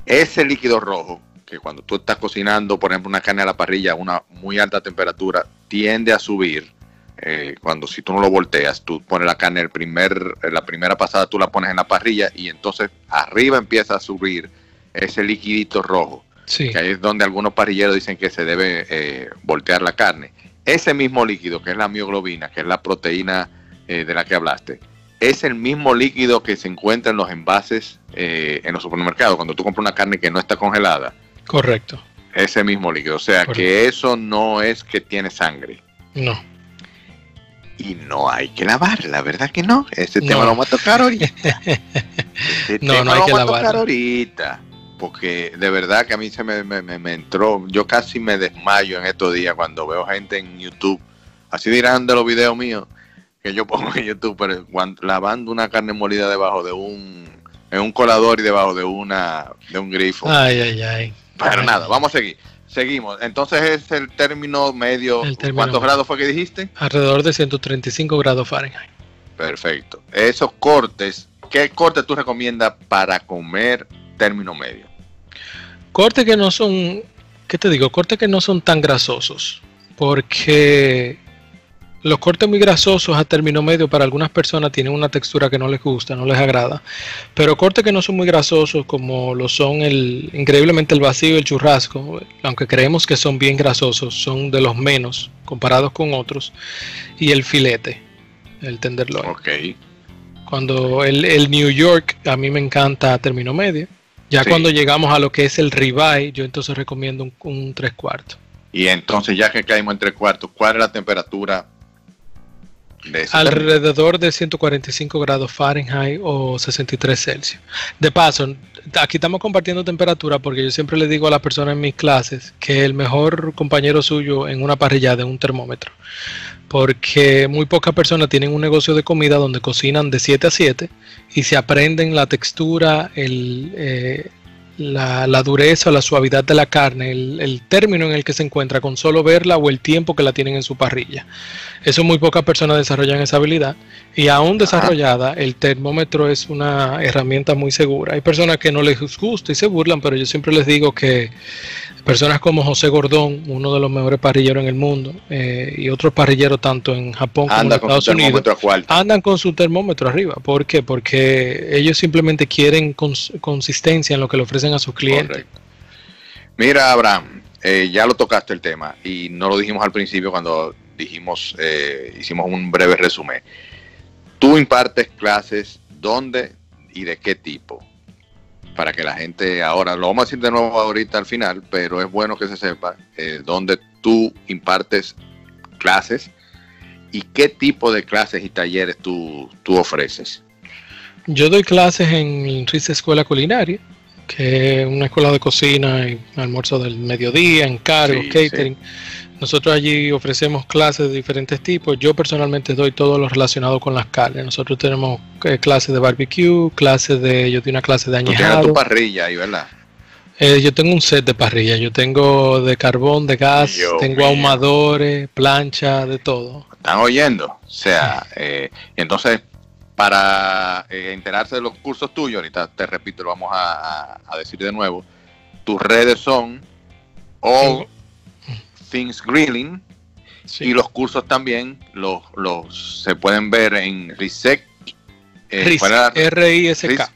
Ese líquido rojo, que cuando tú estás cocinando, por ejemplo, una carne a la parrilla a una muy alta temperatura, tiende a subir. Eh, cuando si tú no lo volteas, tú pones la carne, el primer, la primera pasada tú la pones en la parrilla y entonces arriba empieza a subir ese liquidito rojo que ahí es donde algunos parrilleros dicen que se debe eh, voltear la carne. Ese mismo líquido, que es la mioglobina, que es la proteína eh, de la que hablaste, es el mismo líquido que se encuentra en los envases eh, en los supermercados, cuando tú compras una carne que no está congelada. Correcto. Ese mismo líquido. O sea que eso no es que tiene sangre. No. Y no hay que lavarla, ¿verdad que no? Ese tema lo vamos a tocar ahorita. no, no hay que lavarla. ahorita porque de verdad que a mí se me, entró, yo casi me desmayo en estos días cuando veo gente en YouTube, así dirán de los videos míos que yo pongo en YouTube, pero lavando una carne molida debajo de un, en un colador y debajo de una, de un grifo. Ay, ay, ay. Pero nada, vamos a seguir. Seguimos. Entonces es el término medio. ¿Cuántos grados fue que dijiste? Alrededor de 135 grados Fahrenheit. Perfecto. Esos cortes, ¿qué corte tú recomiendas para comer término medio? Cortes que no son, ¿qué te digo? Cortes que no son tan grasosos, porque los cortes muy grasosos a término medio para algunas personas tienen una textura que no les gusta, no les agrada, pero cortes que no son muy grasosos como lo son el increíblemente el vacío y el churrasco, aunque creemos que son bien grasosos, son de los menos comparados con otros, y el filete, el tenderloin. Ok. Cuando el, el New York a mí me encanta a término medio ya cuando llegamos a lo que es el ribeye, yo entonces recomiendo un, un tres cuartos. Y entonces ya que caímos en tres cuartos, ¿cuál es la temperatura Alrededor de 145 grados Fahrenheit o 63 Celsius. De paso, aquí estamos compartiendo temperatura porque yo siempre le digo a las personas en mis clases que el mejor compañero suyo en una parrilla es un termómetro porque muy pocas personas tienen un negocio de comida donde cocinan de 7 a 7 y se aprenden la textura, el, eh, la, dureza o la suavidad de la carne, el, término en el que se encuentra con solo verla o el tiempo que la tienen en su parrilla. Eso muy pocas personas desarrollan esa habilidad y aún desarrollada, el termómetro es una herramienta muy segura. Hay personas que no les gusta y se burlan, pero yo siempre les digo que personas como José Gordón, uno de los mejores parrilleros en el mundo, eh, y otros parrilleros tanto en Japón como en Estados Unidos, andan con su termómetro arriba. ¿Por qué? Porque ellos simplemente quieren consistencia en lo que le ofrecen a sus clientes. Mira, Abraham, eh, ya lo tocaste el tema y no lo dijimos al principio cuando dijimos, eh, hicimos un breve resumen. Tú impartes clases, ¿dónde y de qué tipo? para que la gente ahora, lo vamos a decir de nuevo ahorita al final, pero es bueno que se sepa eh, dónde tú impartes clases y qué tipo de clases y talleres tú, tú ofreces. Yo doy clases en RIS Escuela Culinaria, que es una escuela de cocina y almuerzo del mediodía, encargo, catering. Nosotros allí ofrecemos clases de diferentes tipos. Yo personalmente doy todo lo relacionado con las carnes. Nosotros tenemos eh, clases de barbecue, clases de, yo doy una clase de añejado. Tú tu parrilla ahí, ¿verdad? Eh, yo tengo un set de parrilla. Yo tengo de carbón, de gas, tengo ahumadores, plancha, de todo. ¿Están oyendo? O sea, eh, entonces, para enterarse de los cursos tuyos, ahorita te repito, lo vamos a, decir de nuevo, tus redes son o... Things Grilling. Y los cursos también los, los se pueden ver en RISEC. Eh, R-I-S-K.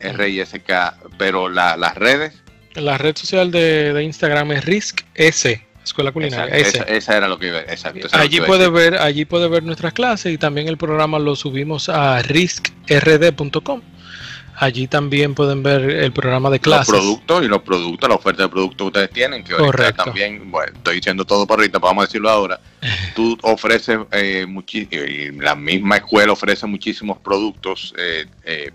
R-I-S-K. Pero las redes. La red social de, Instagram es RISC S. Escuela Culinaria. Esa, era lo que iba exacto. Allí puede ver, allí puede ver nuestras clases y también el programa lo subimos a riskrd.com. Allí también pueden ver el programa de clases. Los productos y los productos, la oferta de productos que ustedes tienen, que Correcto. también, bueno, estoy diciendo todo por ahorita, vamos a decirlo ahora. Tú ofreces, eh, y la misma escuela ofrece muchísimos productos eh, eh,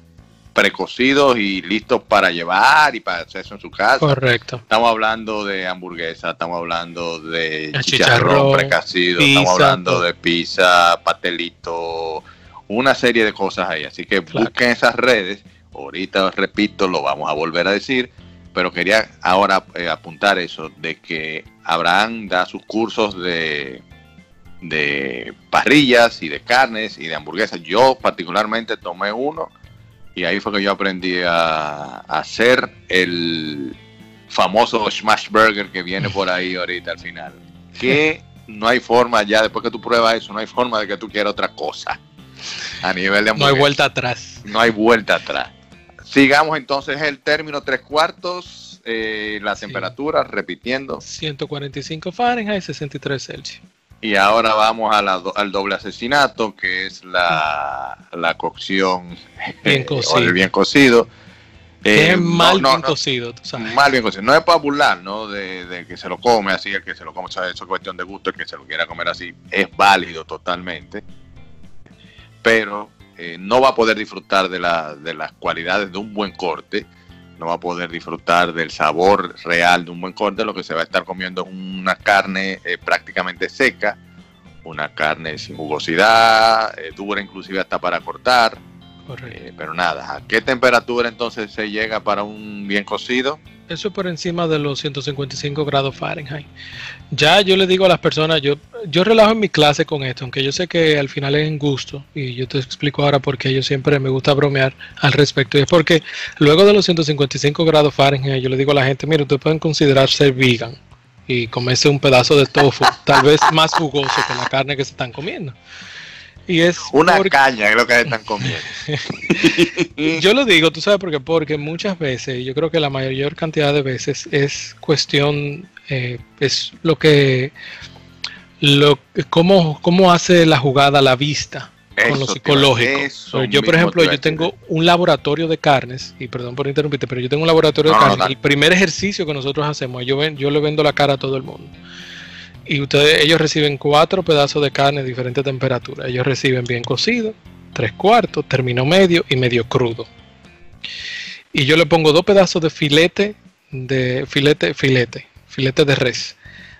precocidos y listos para llevar y para hacerse en su casa. Correcto. Estamos hablando de hamburguesa, estamos hablando de chicharrón, chicharrón precocido, estamos hablando de pizza, pastelito una serie de cosas ahí. Así que busquen esas redes. Ahorita, repito, lo vamos a volver a decir, pero quería ahora eh, apuntar eso, de que Abraham da sus cursos de, de parrillas y de carnes y de hamburguesas. Yo particularmente tomé uno y ahí fue que yo aprendí a, hacer el famoso smash burger que viene por ahí ahorita al final. Que no hay forma ya, después que tú pruebas eso, no hay forma de que tú quieras otra cosa. A nivel de No hay vuelta atrás. No hay vuelta atrás. Sigamos entonces el término tres cuartos, eh, la temperatura, repitiendo. 145 Fahrenheit, 63 Celsius. Y ahora vamos al doble asesinato, que es la, cocción bien cocido. el bien cocido. es eh, mal bien cocido, tú sabes. Mal bien cocido. No es para burlar, ¿no? De, que se lo come así, el que se lo come, eso es cuestión de gusto, el que se lo quiera comer así, es válido totalmente. Pero eh, no va a poder disfrutar de, de las cualidades de un buen corte no va a poder disfrutar del sabor real de un buen corte, lo que se va a estar comiendo es una carne eh, prácticamente seca, una carne sin jugosidad, eh, dura inclusive hasta para cortar. Eh, pero nada, ¿a qué temperatura entonces se llega para un bien cocido? Eso por encima de los 155 grados Fahrenheit. Ya yo le digo a las personas, yo, yo relajo en mi clase con esto, aunque yo sé que al final es en gusto, y yo te explico ahora por qué yo siempre me gusta bromear al respecto. Y es porque luego de los 155 grados Fahrenheit, yo le digo a la gente, mire, ustedes pueden considerar ser vegan y comerse un pedazo de tofu, tal vez más jugoso que la carne que se están comiendo. Y es una caña es lo que están comiendo. yo lo digo, tú sabes por qué, porque muchas veces, yo creo que la mayor cantidad de veces es cuestión, eh, es lo que, lo, cómo, cómo hace la jugada la vista con lo psicológico. yo, por ejemplo, yo tengo un laboratorio de carnes, y perdón por interrumpirte, pero yo tengo un laboratorio de carnes. el primer ejercicio que nosotros hacemos, yo, ven, yo le vendo la cara a todo el mundo y ustedes, ellos reciben cuatro pedazos de carne de diferente temperatura. Ellos reciben bien cocido, tres cuartos, término medio y medio crudo. Y yo le pongo dos pedazos de filete, de filete, filete, filete de res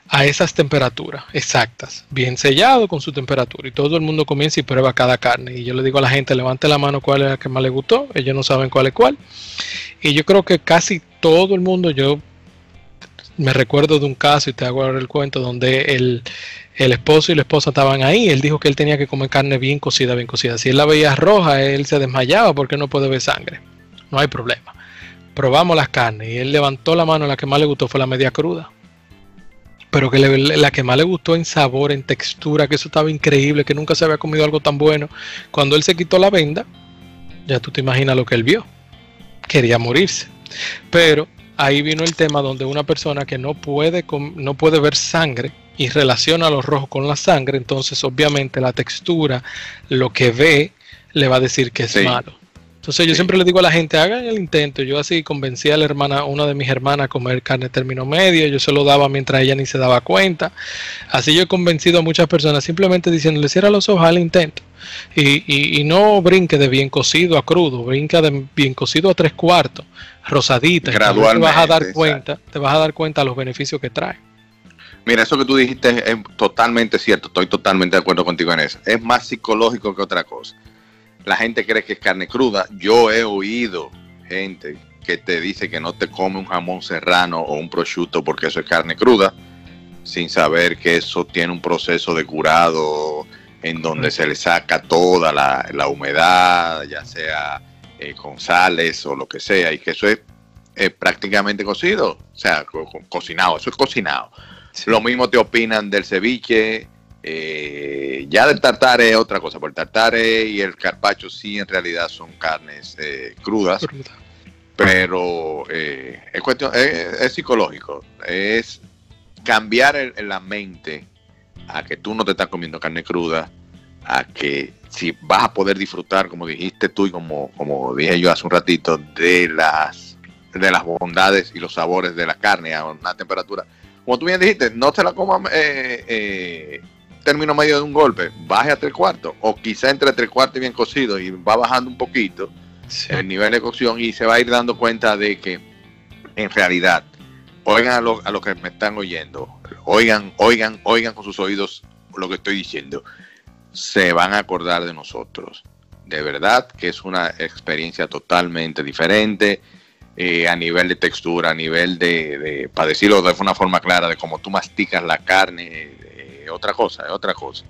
a esas temperaturas exactas, bien sellado con su temperatura. Y todo el mundo comienza y prueba cada carne. Y yo le digo a la gente, levante la mano cuál es la que más le gustó. Ellos no saben cuál es cuál. Y yo creo que casi todo el mundo, yo me recuerdo de un caso, y te hago ahora el cuento, donde el, esposo y la esposa estaban ahí. Él dijo que él tenía que comer carne bien cocida, bien cocida. Si él la veía roja, él se desmayaba porque no puede ver sangre. No hay problema. Probamos las carnes y él levantó la mano. La que más le gustó fue la media cruda. Pero que la que más le gustó en sabor, en textura, que eso estaba increíble, que nunca se había comido algo tan bueno. Cuando él se quitó la venda, ya tú te imaginas lo que él vio. Quería morirse. Pero ahí vino el tema donde una persona que no puede, no puede ver sangre y relaciona los rojos con la sangre, entonces obviamente la textura, lo que ve, le va a decir que es malo. Entonces yo siempre le digo a la gente, hagan el intento. Yo así convencí a la hermana, una de mis hermanas a comer carne término medio, yo se lo daba mientras ella ni se daba cuenta. Así yo he convencido a muchas personas simplemente diciéndole, cierra los ojos al intento. Y, y, no brinque de bien cocido a crudo, brinca de bien cocido a tres cuartos, rosadita. Gradualmente. Te vas a dar cuenta, te vas a dar cuenta de los beneficios que trae. Mira, eso que tú dijiste es totalmente cierto, estoy totalmente de acuerdo contigo en eso. Es más psicológico que otra cosa la gente cree que es carne cruda. Yo he oído gente que te dice que no te come un jamón serrano o un prosciutto porque eso es carne cruda, sin saber que eso tiene un proceso de curado en donde se le saca toda la, humedad, ya sea eh, con sales o lo que sea, y que eso es prácticamente cocido, o sea, cocinado, eso es cocinado. Lo mismo te opinan del ceviche, eh, ya del tartare es otra cosa, porque el tartare y el carpacho sí en realidad son carnes eh, crudas, pero eh, es, cuestión, es, psicológico, es cambiar la mente a que tú no te estás comiendo carne cruda, a que si vas a poder disfrutar, como dijiste tú y como, como dije yo hace un ratito, de las, de las bondades y los sabores de la carne a una temperatura. Como tú bien dijiste, no te la comas eh, término medio de un golpe, baje a tres cuartos, o quizá entre tres cuartos y bien cocido y va bajando un poquito el nivel de cocción y se va a ir dando cuenta de que en realidad, oigan a los a que me están oyendo, oigan, oigan, oigan con sus oídos lo que estoy diciendo, se van a acordar de nosotros. de verdad que es una experiencia totalmente diferente eh, a nivel de textura, a nivel de, para decirlo de una forma clara, de cómo tú masticas la carne, eh, otra cosa, otra cosa.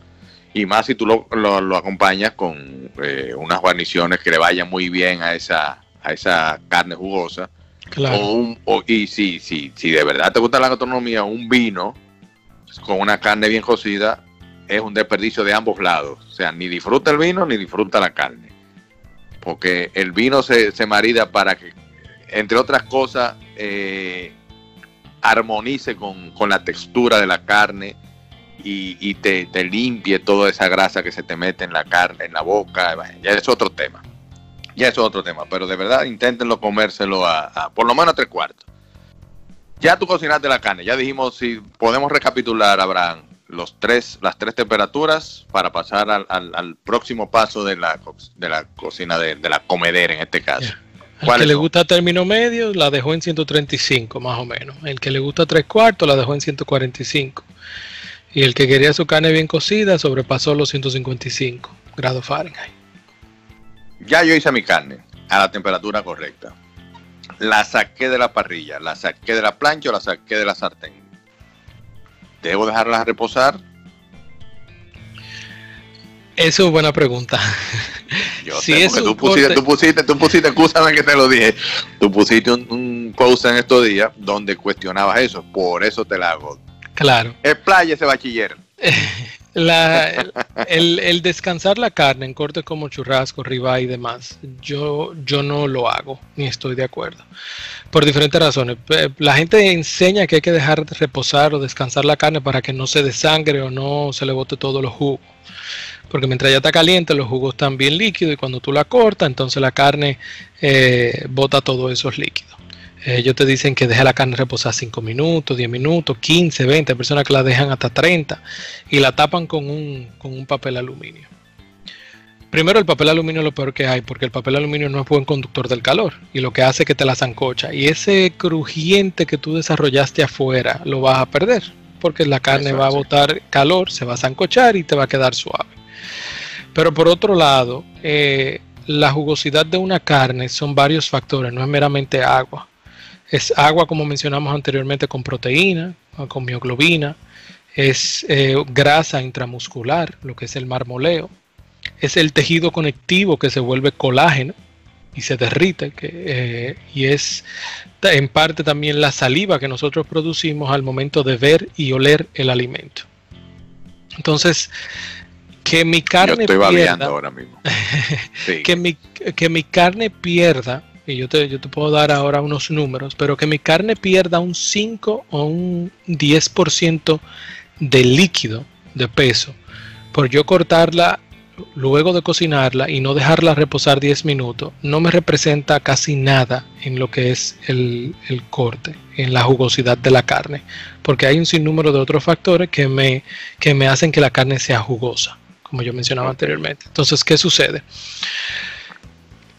Y más si tú lo, lo, acompañas con eh, unas guarniciones que le vayan muy bien a esa, a esa carne jugosa. Claro. O y si, si, si de verdad te gusta la gastronomía, un vino con una carne bien cocida es un desperdicio de ambos lados. O sea, ni disfruta el vino ni disfruta la carne. Porque el vino se, se marida para que, entre otras cosas, eh, armonice con, la textura de la carne y, te, limpie toda esa grasa que se te mete en la carne, en la boca. Ya es otro tema. Ya es otro tema. Pero de verdad, inténtenlo comérselo a, a por lo menos a tres cuartos. Ya tú cocinaste la carne, ya dijimos si podemos recapitular, Abraham, los tres, las tres temperaturas para pasar al, próximo paso de la, de la cocina de, la comedera en este caso. El que le gusta término medio la dejó en 135 más o menos. El que le gusta tres cuartos la dejó en 145. Y el que quería su carne bien cocida sobrepasó los 155 grados Fahrenheit. Ya yo hice mi carne a la temperatura correcta. La saqué de la parrilla, la saqué de la plancha o la saqué de la sartén ¿Debo dejarlas reposar? Eso es buena pregunta. Yo sé, tú, pusiste, tú, pusiste, tú pusiste, que te lo dije, tú pusiste un, post en estos días donde cuestionabas eso, por eso te la hago. Claro. Es playa ese bachiller. La, el, descansar la carne en cortes como churrasco, ribeye y demás, yo, yo no lo hago, ni estoy de acuerdo. Por diferentes razones. La gente enseña que hay que dejar reposar o descansar la carne para que no se desangre o no se le bote todo los jugos. Porque mientras ya está caliente, los jugos están bien líquidos y cuando tú la cortas, entonces la carne eh, bota todos esos líquidos. Ellos te dicen que deja la carne reposar 5 minutos, 10 minutos, 15, 20, hay personas que la dejan hasta 30 y la tapan con un, con un papel aluminio. Primero, el papel aluminio es lo peor que hay, porque el papel aluminio no es buen conductor del calor y lo que hace es que te la zancocha. Y ese crujiente que tú desarrollaste afuera lo vas a perder, porque la carne va a botar calor, se va a zancochar y te va a quedar suave. Pero por otro lado, eh, la jugosidad de una carne son varios factores, no es meramente agua. Es agua, como mencionamos anteriormente, con proteína, con mioglobina. Es eh, grasa intramuscular, lo que es el marmoleo. Es el tejido conectivo que se vuelve colágeno y se derrite. Eh, y es en parte también la saliva que nosotros producimos al momento de ver y oler el alimento. Entonces, que mi carne pierda, ahora mismo. que, mi, que mi carne pierda y yo te, puedo dar ahora unos números, pero que mi carne pierda un 5 o un 10% de líquido, de peso, por yo cortarla luego de cocinarla y no dejarla reposar 10 minutos, no me representa casi nada en lo que es el, el, corte, en la jugosidad de la carne, porque hay un sinnúmero de otros factores que me, que me hacen que la carne sea jugosa, como yo mencionaba anteriormente. Entonces, ¿qué sucede?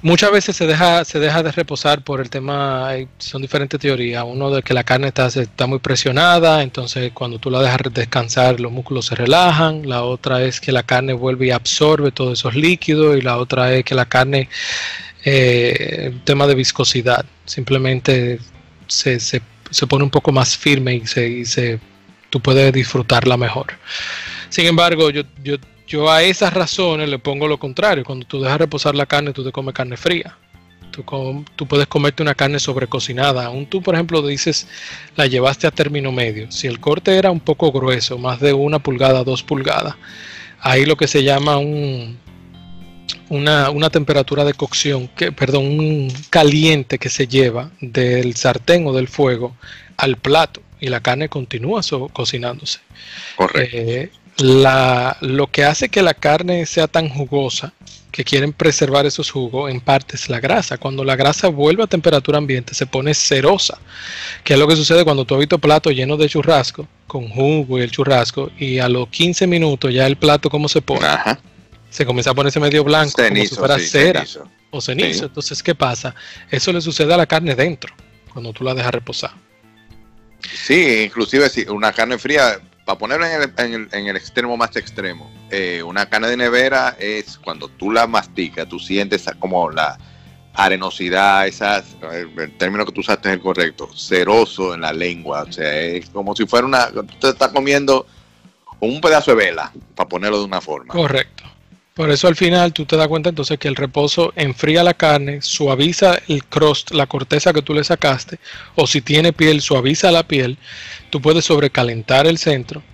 Muchas veces se deja, se deja de reposar por el tema, son diferentes teorías. Uno de que la carne está, está muy presionada, entonces cuando tú la dejas descansar los músculos se relajan. La otra es que la carne vuelve y absorbe todos esos líquidos. Y la otra es que la carne, eh, tema de viscosidad, simplemente se, se, se, pone un poco más firme y, se, y se, tú puedes disfrutarla mejor. Sin embargo, yo, yo yo a esas razones le pongo lo contrario. Cuando tú dejas reposar la carne, tú te comes carne fría. Tú, puedes comerte una carne sobrecocinada. Aún tú, por ejemplo, dices, la llevaste a término medio. Si el corte era un poco grueso, más de una pulgada, dos pulgadas, ahí lo que se llama un, una, una, temperatura de cocción, que, perdón, un caliente que se lleva del sartén o del fuego al plato y la carne continúa cocinándose. Correcto. Eh, la, lo que hace que la carne sea tan jugosa, que quieren preservar esos jugos, en parte es la grasa. Cuando la grasa vuelve a temperatura ambiente, se pone cerosa, que es lo que sucede cuando tú habitas plato lleno de churrasco, con jugo y el churrasco, y a los 15 minutos ya el plato, ¿cómo se pone? Se comienza a ponerse medio blanco, como si fuera cera o cenizo. Entonces, ¿qué pasa? Eso le sucede a la carne dentro, cuando tú la dejas reposar. Sí, inclusive si una carne fría para ponerlo en el, en, el, extremo más extremo, eh, una carne de nevera es cuando tú la masticas, tú sientes como la arenosidad, esas, el término que tú usaste es el correcto, ceroso en la lengua, o sea, es como si fuera una, tú te estás comiendo un pedazo de vela, para ponerlo de una forma. Correcto. Por eso al final tú te das cuenta entonces que el reposo enfría la carne, suaviza el crust, la corteza que tú le sacaste, o si tiene piel, suaviza la piel. Tú puedes sobrecalentar el centro.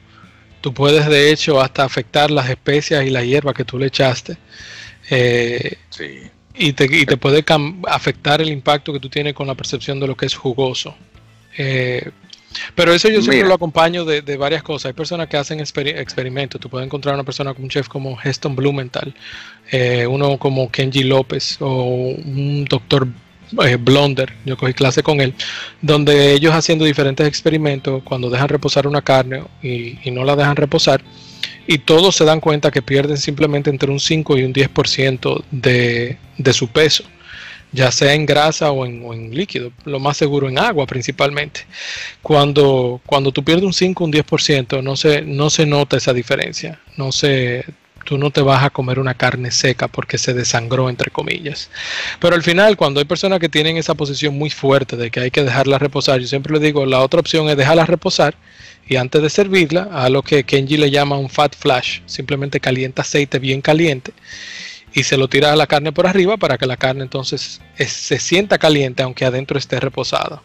Tú puedes de hecho hasta afectar las especias y la hierba que tú le echaste. Eh, sí. Y te, y te puede afectar el impacto que tú tienes con la percepción de lo que es jugoso. Eh, pero eso yo siempre lo acompaño de, varias cosas. Hay personas que hacen experimentos. Tú puedes encontrar una persona como un chef como Heston Blumenthal, eh, uno como Kenji López o un doctor eh, Blonder, yo cogí clase con él, donde ellos haciendo diferentes experimentos, cuando dejan reposar una carne y, no la dejan reposar, y todos se dan cuenta que pierden simplemente entre un 5 y un 10% de, de su peso ya sea en grasa o en, líquido, lo más seguro en agua principalmente. Cuando, cuando tú pierdes un 5 o un 10%, no se, no se nota esa diferencia. No se, tú no te vas a comer una carne seca porque se desangró, entre comillas. Pero al final, cuando hay personas que tienen esa posición muy fuerte de que hay que dejarla reposar, yo siempre le digo, la otra opción es dejarla reposar y antes de servirla, a lo que Kenji le llama un fat flash, simplemente calienta aceite bien caliente y se lo tira a la carne por arriba para que la carne entonces se sienta caliente aunque adentro esté reposada.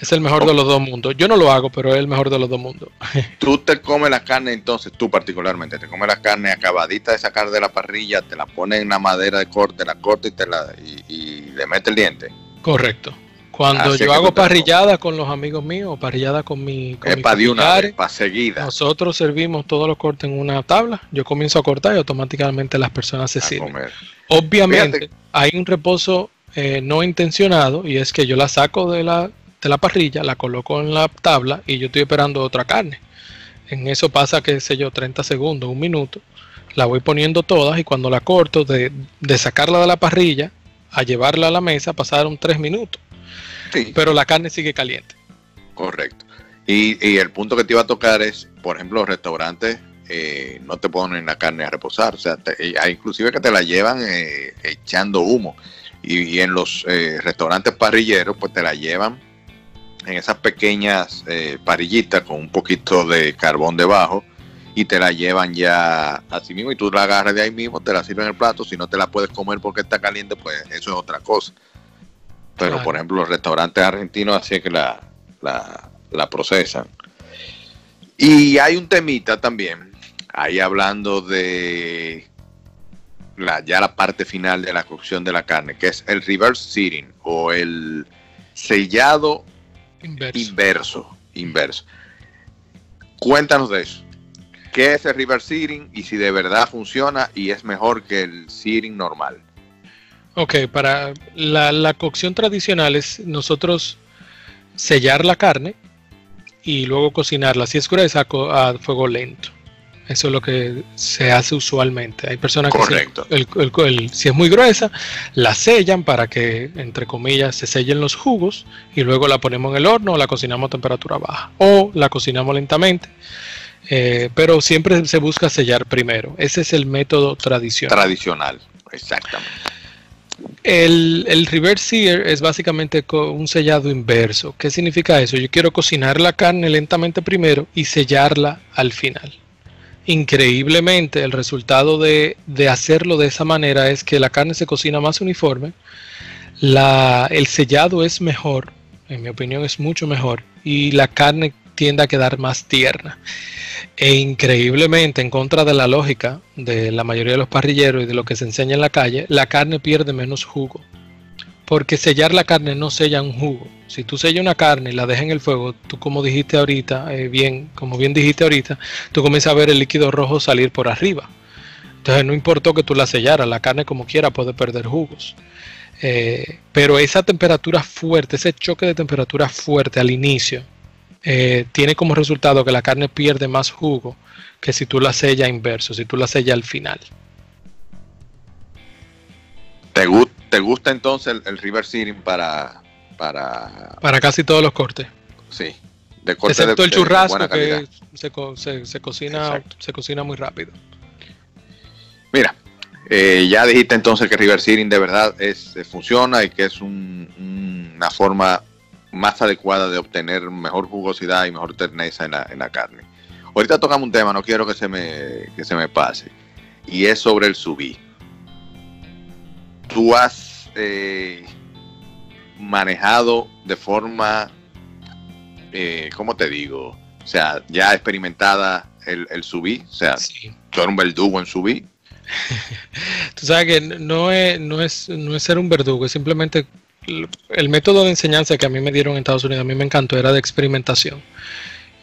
Es el mejor de los dos mundos. Yo no lo hago, pero es el mejor de los dos mundos. Tú te comes la carne entonces, tú particularmente, te comes la carne acabadita de sacar de la parrilla, te la pones en la madera de corte, la corta y, te la, y le metes el diente. Correcto. Cuando yo hago parrillada con los amigos míos, parrillada con mi con es para de una vez, para seguida. Nosotros servimos todos los cortes en una tabla. Yo comienzo a cortar y automáticamente las personas se sirven. Obviamente hay un reposo eh, no intencionado y es que yo la saco de la, de la parrilla, la coloco en la tabla y yo estoy esperando otra carne. En eso pasa, qué sé yo, 30 segundos, un minuto. La voy poniendo todas y cuando la corto, de, de sacarla de la parrilla a llevarla a la mesa, pasaron 3 minutos pero la carne sigue caliente. Correcto. Y, el punto que te iba a tocar es, por ejemplo, los restaurantes eh, no te ponen la carne a reposar, o sea, hay inclusive que te la llevan eh, echando humo. Y, en los eh, restaurantes parrilleros, pues te la llevan en esas pequeñas parillitas con un poquito de carbón debajo y te la llevan ya así mismo y tú la agarras de ahí mismo, te la sirven en el plato, si no te la puedes comer porque está caliente, pues eso es otra cosa. Pero, por ejemplo, los restaurantes argentinos así es que la, la, procesan. Y hay un temita también, ahí hablando de la, ya la parte final de la cocción de la carne, que es el reverse searing o el sellado inverso. inverso. Cuéntanos de eso. ¿Qué es el reverse searing y si de verdad funciona y es mejor que el searing normal? Ok, para la, cocción tradicional es nosotros sellar la carne y luego cocinarla. Si es gruesa, a fuego lento. Eso es lo que se hace usualmente. Hay personas que si, es muy gruesa, la sellan para que, entre comillas, se sellen los jugos y luego la ponemos en el horno o la cocinamos a temperatura baja o la cocinamos lentamente. Eh, pero siempre se busca sellar primero. Ese es el método tradicional. Tradicional, exactamente. El, reverse sear es básicamente un sellado inverso. ¿Qué significa eso? Yo quiero cocinar la carne lentamente primero y sellarla al final. Increíblemente, el resultado de, hacerlo de esa manera es que la carne se cocina más uniforme, el sellado es mejor, en mi opinión es mucho mejor, y la carne tiende a quedar más tierna. E increíblemente, en contra de la lógica de la mayoría de los parrilleros y de lo que se enseña en la calle, la carne pierde menos jugo. Porque sellar la carne no sella un jugo. Si tú sellas una carne y la dejas en el fuego, tú como dijiste ahorita, eh, bien, como bien dijiste ahorita, tú comienzas a ver el líquido rojo salir por arriba. Entonces no importó que tú la sellaras, la carne como quiera puede perder jugos. Eh, pero esa temperatura fuerte, ese choque de temperatura fuerte al inicio, eh, tiene como resultado que la carne pierde más jugo que si tú la sellas inverso, si tú la sellas al final. ¿Te, te gusta entonces el, river searing para, para... Para casi todos los cortes. Sí. De corte Excepto el churrasco que se, cocina, se cocina muy rápido. Mira, eh, ya dijiste entonces que River Searing de verdad es, eh, funciona y que es una forma más adecuada de obtener mejor jugosidad y mejor terneza en la, en la carne. Ahorita tocamos un tema, no quiero que se me, que se me pase, y es sobre el subí. Tú has eh, manejado de forma, eh, ¿cómo te digo? O sea, ya experimentada el, el subí, o sea, tú eres un verdugo en subí. tú sabes que no es, no, es, no es ser un verdugo, es simplemente el método de enseñanza que a mí me dieron en Estados Unidos, a mí me encantó, era de experimentación.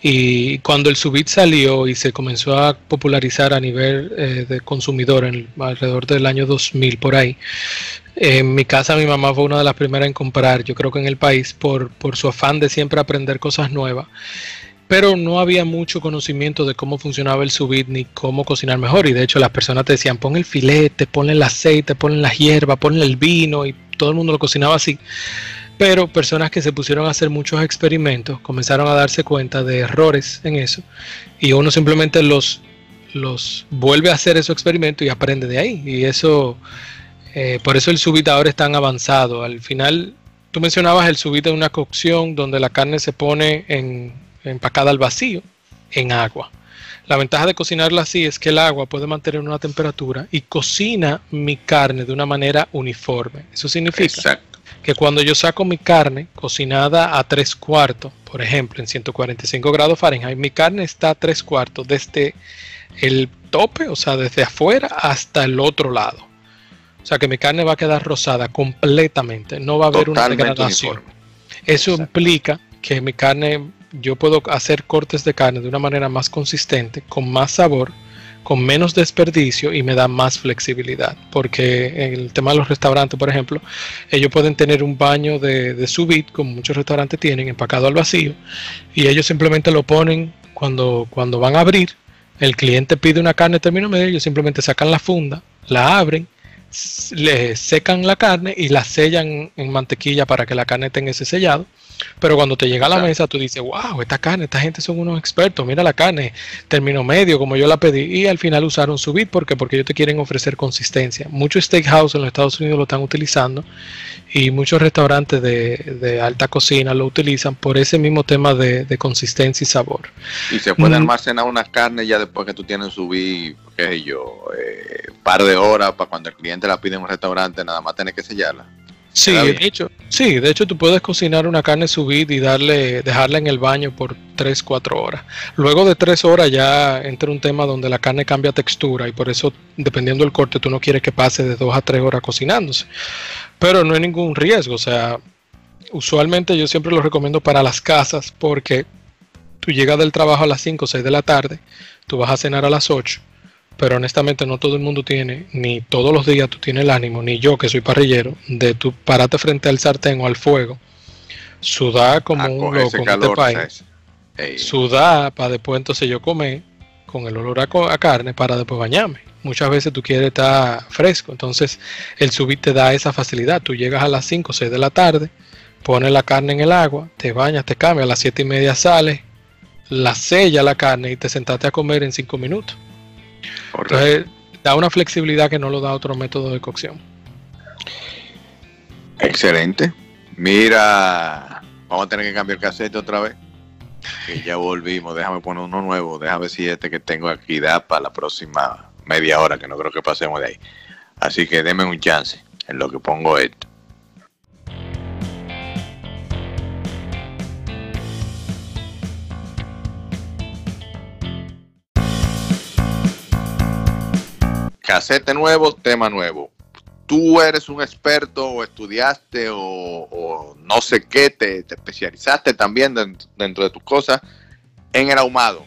Y cuando el Subit salió y se comenzó a popularizar a nivel eh, de consumidor alrededor del año 2000 por ahí, en mi casa mi mamá fue una de las primeras en comprar, yo creo que en el país, por, por su afán de siempre aprender cosas nuevas. Pero no había mucho conocimiento de cómo funcionaba el subit ni cómo cocinar mejor. Y de hecho las personas te decían, pon el filete, pon el aceite, pon la hierba, pon el vino y todo el mundo lo cocinaba así. Pero personas que se pusieron a hacer muchos experimentos comenzaron a darse cuenta de errores en eso y uno simplemente los, los vuelve a hacer esos experimentos y aprende de ahí. Y eso, eh, por eso el subit ahora es tan avanzado. Al final, tú mencionabas el subit de una cocción donde la carne se pone en, empacada al vacío en agua. La ventaja de cocinarla así es que el agua puede mantener una temperatura y cocina mi carne de una manera uniforme. Eso significa que cuando yo saco mi carne cocinada a tres cuartos, por ejemplo, en 145 grados Fahrenheit, mi carne está a tres cuartos desde el tope, o sea, desde afuera hasta el otro lado. O sea que mi carne va a quedar rosada completamente, no va a haber una degradación. Eso implica que mi carne yo puedo hacer cortes de carne de una manera más consistente, con más sabor, con menos desperdicio y me da más flexibilidad. Porque en el tema de los restaurantes, por ejemplo, ellos pueden tener un baño de, de como muchos restaurantes tienen, empacado al vacío, y ellos simplemente lo ponen cuando, cuando van a abrir. El cliente pide una carne término medio, ellos simplemente sacan la funda, la abren, le secan la carne y la sellan en mantequilla para que la carne tenga ese sellado pero cuando te llega a la mesa, tú dices, wow, esta carne, esta gente son unos expertos, mira la carne, término medio, como yo la pedí, y al final usaron su bit, porque porque ellos te quieren ofrecer consistencia. Muchos steakhouse en los Estados Unidos lo están utilizando y muchos restaurantes de, alta cocina lo utilizan por ese mismo tema de, consistencia y sabor. Y se puede mm. almacenar una carne ya después que tú tienes su bit, qué sé yo, eh, par de horas para cuando el cliente la pide en un restaurante, nada más tener que sellarla. Sí, de hecho, sí, de hecho tú puedes cocinar una carne subida y darle, dejarla en el baño por 3, 4 horas. Luego de 3 horas ya entra un tema donde la carne cambia textura y por eso, dependiendo del corte, tú no quieres que pase de 2 a 3 horas cocinándose. Pero no hay ningún riesgo, o sea, usualmente yo siempre lo recomiendo para las casas porque tú llegas del trabajo a las 5 o 6 de la tarde, tú vas a cenar a las 8 pero honestamente no todo el mundo tiene, ni todos los días tú tienes el ánimo, ni yo que soy parrillero, de tú pararte frente al sartén o al fuego, sudar como ah, un loco en este país, sudar para después entonces yo comer con el olor a, carne para después bañarme. Muchas veces tú quieres estar fresco, entonces el subir te da esa facilidad. Tú llegas a las 5 o 6 de la tarde, pones la carne en el agua, te bañas, te cambias, a las 7 y media sales, la sella la carne y te sentaste a comer en 5 minutos. Entonces, da una flexibilidad que no lo da otro método de cocción. Excelente. Mira, vamos a tener que cambiar el cassette otra vez. Que ya volvimos. Déjame poner uno nuevo. Déjame ver si este que tengo aquí da para la próxima media hora, que no creo que pasemos de ahí. Así que denme un chance en lo que pongo esto. Casete nuevo, tema nuevo. Tú eres un experto o estudiaste o, no sé qué, te, especializaste también dentro, de tus cosas en el ahumado,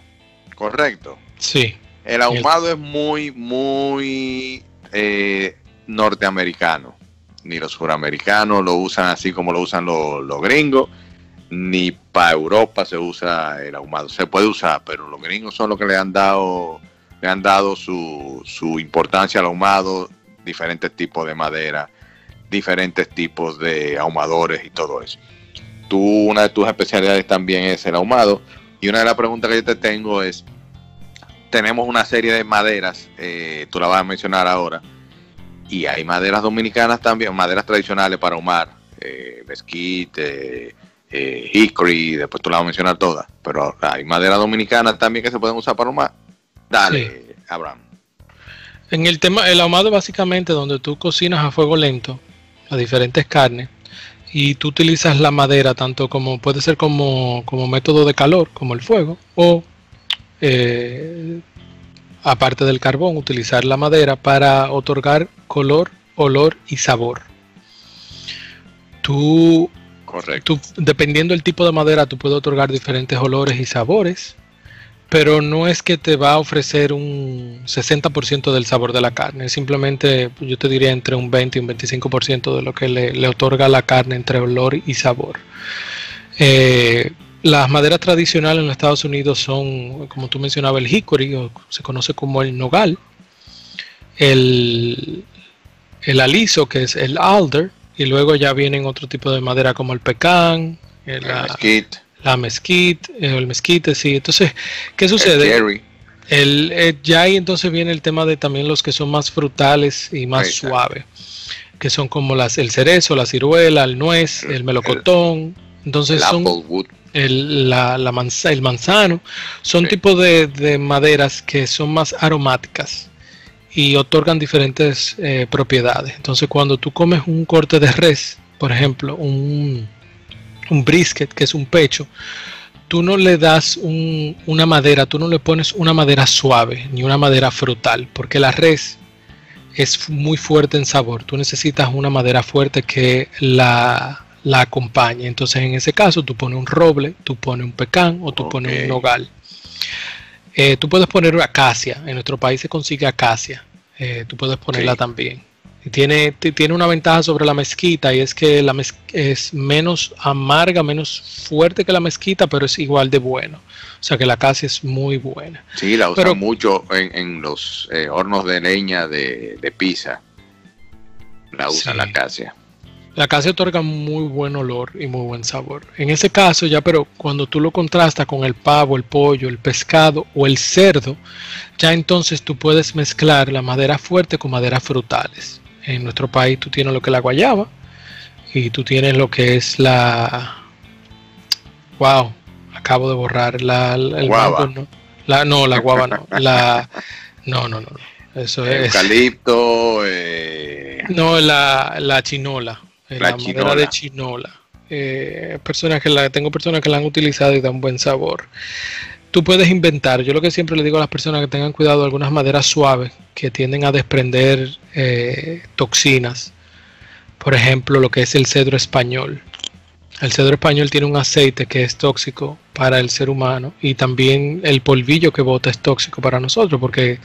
¿correcto? Sí. El ahumado es muy, muy eh, norteamericano. Ni los suramericanos lo usan así como lo usan los, los gringos, ni para Europa se usa el ahumado. Se puede usar, pero los gringos son los que le han dado le han dado su, su importancia al ahumado, diferentes tipos de madera, diferentes tipos de ahumadores y todo eso. Tú, una de tus especialidades también es el ahumado. Y una de las preguntas que yo te tengo es, tenemos una serie de maderas, eh, tú la vas a mencionar ahora, y hay maderas dominicanas también, maderas tradicionales para ahumar, eh, mezquite, eh, hickory, después tú la vas a mencionar todas, pero hay maderas dominicanas también que se pueden usar para ahumar. Dale, Abraham. En el tema, el ahumado básicamente donde tú cocinas a fuego lento las diferentes carnes y tú utilizas la madera tanto como puede ser como, como método de calor, como el fuego, o eh, aparte del carbón, utilizar la madera para otorgar color, olor y sabor. Tú, Correcto. dependiendo del tipo de madera, tú puedes otorgar diferentes olores y sabores, pero no es que te va a ofrecer un 60% del sabor de la carne, simplemente yo te diría entre un 20 y un 25% de lo que le, otorga la carne entre olor y sabor. Eh, las maderas tradicionales en los Estados Unidos son, como tú mencionabas, el hickory, o se conoce como el nogal, el, el aliso, que es el alder, y luego ya vienen otro tipo de madera como el pecan, el, mesquite. La mesquite, eh, el mezquite, sí. Entonces, ¿qué sucede? El, eh, ya ahí entonces viene el tema de también los que son más frutales y más suaves, que son como las, el cerezo, la ciruela, el nuez, el melocotón. Entonces son el, la, la el manzano, son tipos de, maderas que son más aromáticas y otorgan diferentes eh, propiedades. Entonces cuando tú comes un corte de res, por ejemplo, un, un brisket, que es un pecho, tú no le das una madera, tú no le pones una madera suave ni una madera frutal, porque la res es muy fuerte en sabor. Tú necesitas una madera fuerte que la, la acompañe. Entonces, en ese caso, tú pones un roble, tú pones un pecan o tú pones un nogal. Eh, tú puedes poner acacia. En nuestro país se consigue acacia. Eh, tú puedes ponerla también. Tiene, tiene una ventaja sobre la mezquita y es que la es menos amarga, menos fuerte que la mezquita, pero es igual de bueno. O sea que la acacia es muy buena. Sí, la usan mucho en, los eh, hornos de leña de, pizza. La usan la acacia. La acacia otorga muy buen olor y muy buen sabor. En ese caso, ya, pero cuando tú lo contrastas con el pavo, el pollo, el pescado o el cerdo, ya entonces tú puedes mezclar la madera fuerte con maderas frutales. En nuestro país tú tienes lo que es la guayaba y tú tienes lo que es la. Wow, acabo de borrar la. El guava. no. La, no, la guava no. La. No, no, no. Eso es. Eucalipto. Eh... No, la, la chinola la, madera de chinola. Eh, personas que la, tengo personas que la han utilizado y dan buen sabor. Tú puedes inventar, yo lo que siempre le digo a las personas que tengan cuidado algunas maderas suaves que tienden a desprender eh, toxinas. Por ejemplo, lo que es el cedro español. El cedro español tiene un aceite que es tóxico para el ser humano y también el polvillo que bota es tóxico para nosotros porque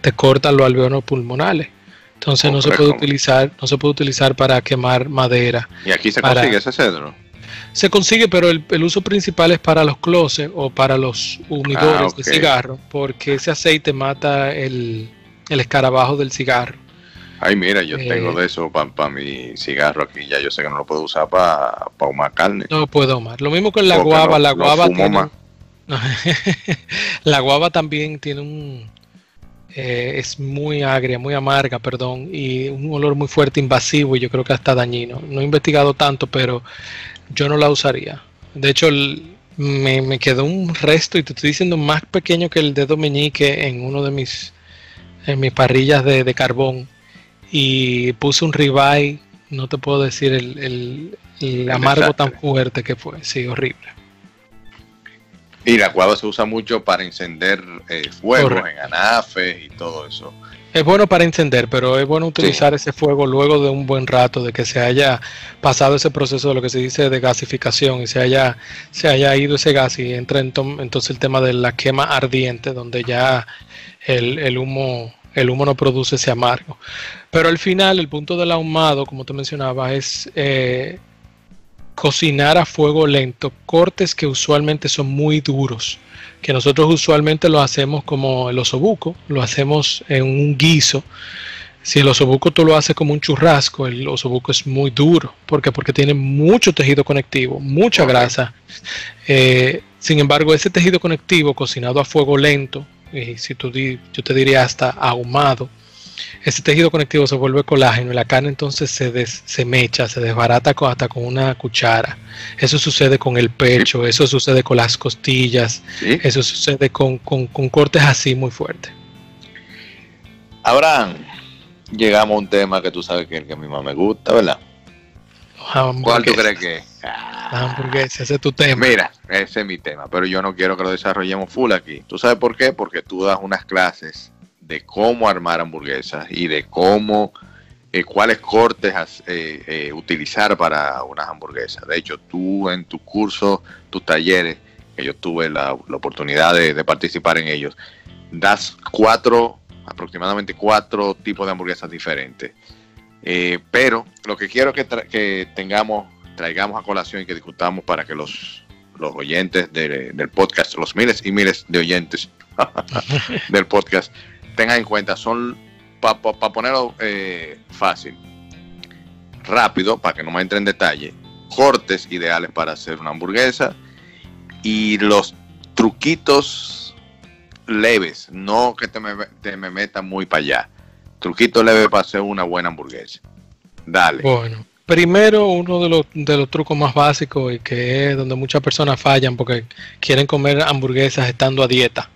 te corta los alveolos pulmonales. Entonces no se puede utilizar, no se puede utilizar para quemar madera. ¿Y aquí se consigue ese cedro? Se consigue, pero el, uso principal es para los closets o para los humidores ah, de cigarro, porque ese aceite mata el, escarabajo del cigarro. Ay, mira, yo tengo eh, de eso para mi cigarro aquí, ya yo sé que no lo puedo usar para pa ahumar carne. No puedo ahumar. Lo mismo con la guava, la guava la guava también tiene un, eh, es muy agria, muy amarga, perdón, y un olor muy fuerte, invasivo y yo creo que hasta dañino. No he investigado tanto, pero yo no la usaría. De hecho, me, quedó un resto, y te estoy diciendo más pequeño que el dedo meñique en uno de mis, en mis parrillas de, carbón. Y puse un ribeye, no te puedo decir el, el amargo tan fuerte que fue, sí, horrible. Y la guava se usa mucho para encender eh, fuego en anafes y todo eso. Es bueno para encender, pero es bueno utilizar ese fuego luego de un buen rato, de que se haya pasado ese proceso de lo que se dice de gasificación y se haya, se haya ido ese gas y entra entonces el tema de la quema ardiente, donde ya el, humo el humo no produce ese amargo. Pero al final, el punto del ahumado, como te mencionaba, es eh, cocinar a fuego lento cortes que usualmente son muy duros, que nosotros usualmente lo hacemos como el osobuco, lo hacemos en un guiso. Si el osobuco tú lo haces como un churrasco, el osobuco es muy duro. ¿Por qué? Porque tiene mucho tejido conectivo, mucha grasa. Eh, sin embargo, ese tejido conectivo cocinado a fuego lento y si tú di, yo te diría hasta ahumado, ese tejido conectivo se vuelve colágeno y la carne entonces se, se mecha, se desbarata hasta con una cuchara. Eso sucede con el pecho, eso sucede con las costillas, eso sucede con, cortes así muy fuertes. Abraham, llegamos a un tema que tú sabes que, el que a mí más me gusta, ¿verdad? ¿Cuál tú crees que es? Hamburguesa, ese es tu tema. Mira, ese es mi tema, pero yo no quiero que lo desarrollemos full aquí. ¿Tú sabes por qué? Porque tú das unas clases de cómo armar hamburguesas y de cómo, eh, cuáles cortes eh, eh, utilizar para unas hamburguesas. De hecho, tú en tu curso, tus talleres, que yo tuve la, oportunidad de, participar en ellos, das cuatro, aproximadamente cuatro tipos de hamburguesas diferentes. pero lo que quiero que, que tengamos, traigamos a colación y que discutamos para que los, los oyentes del podcast, los miles y miles de oyentes del podcast, tengan en cuenta, son, para ponerlo eh, fácil, rápido, para que no me entre en detalle, cortes ideales para hacer una hamburguesa y los truquitos leves, no que te me, te me metan muy para allá. Truquitos leves para hacer una buena hamburguesa. Dale. Bueno, primero uno de los, de los trucos más básicos y que es donde muchas personas fallan porque quieren comer hamburguesas estando a dieta.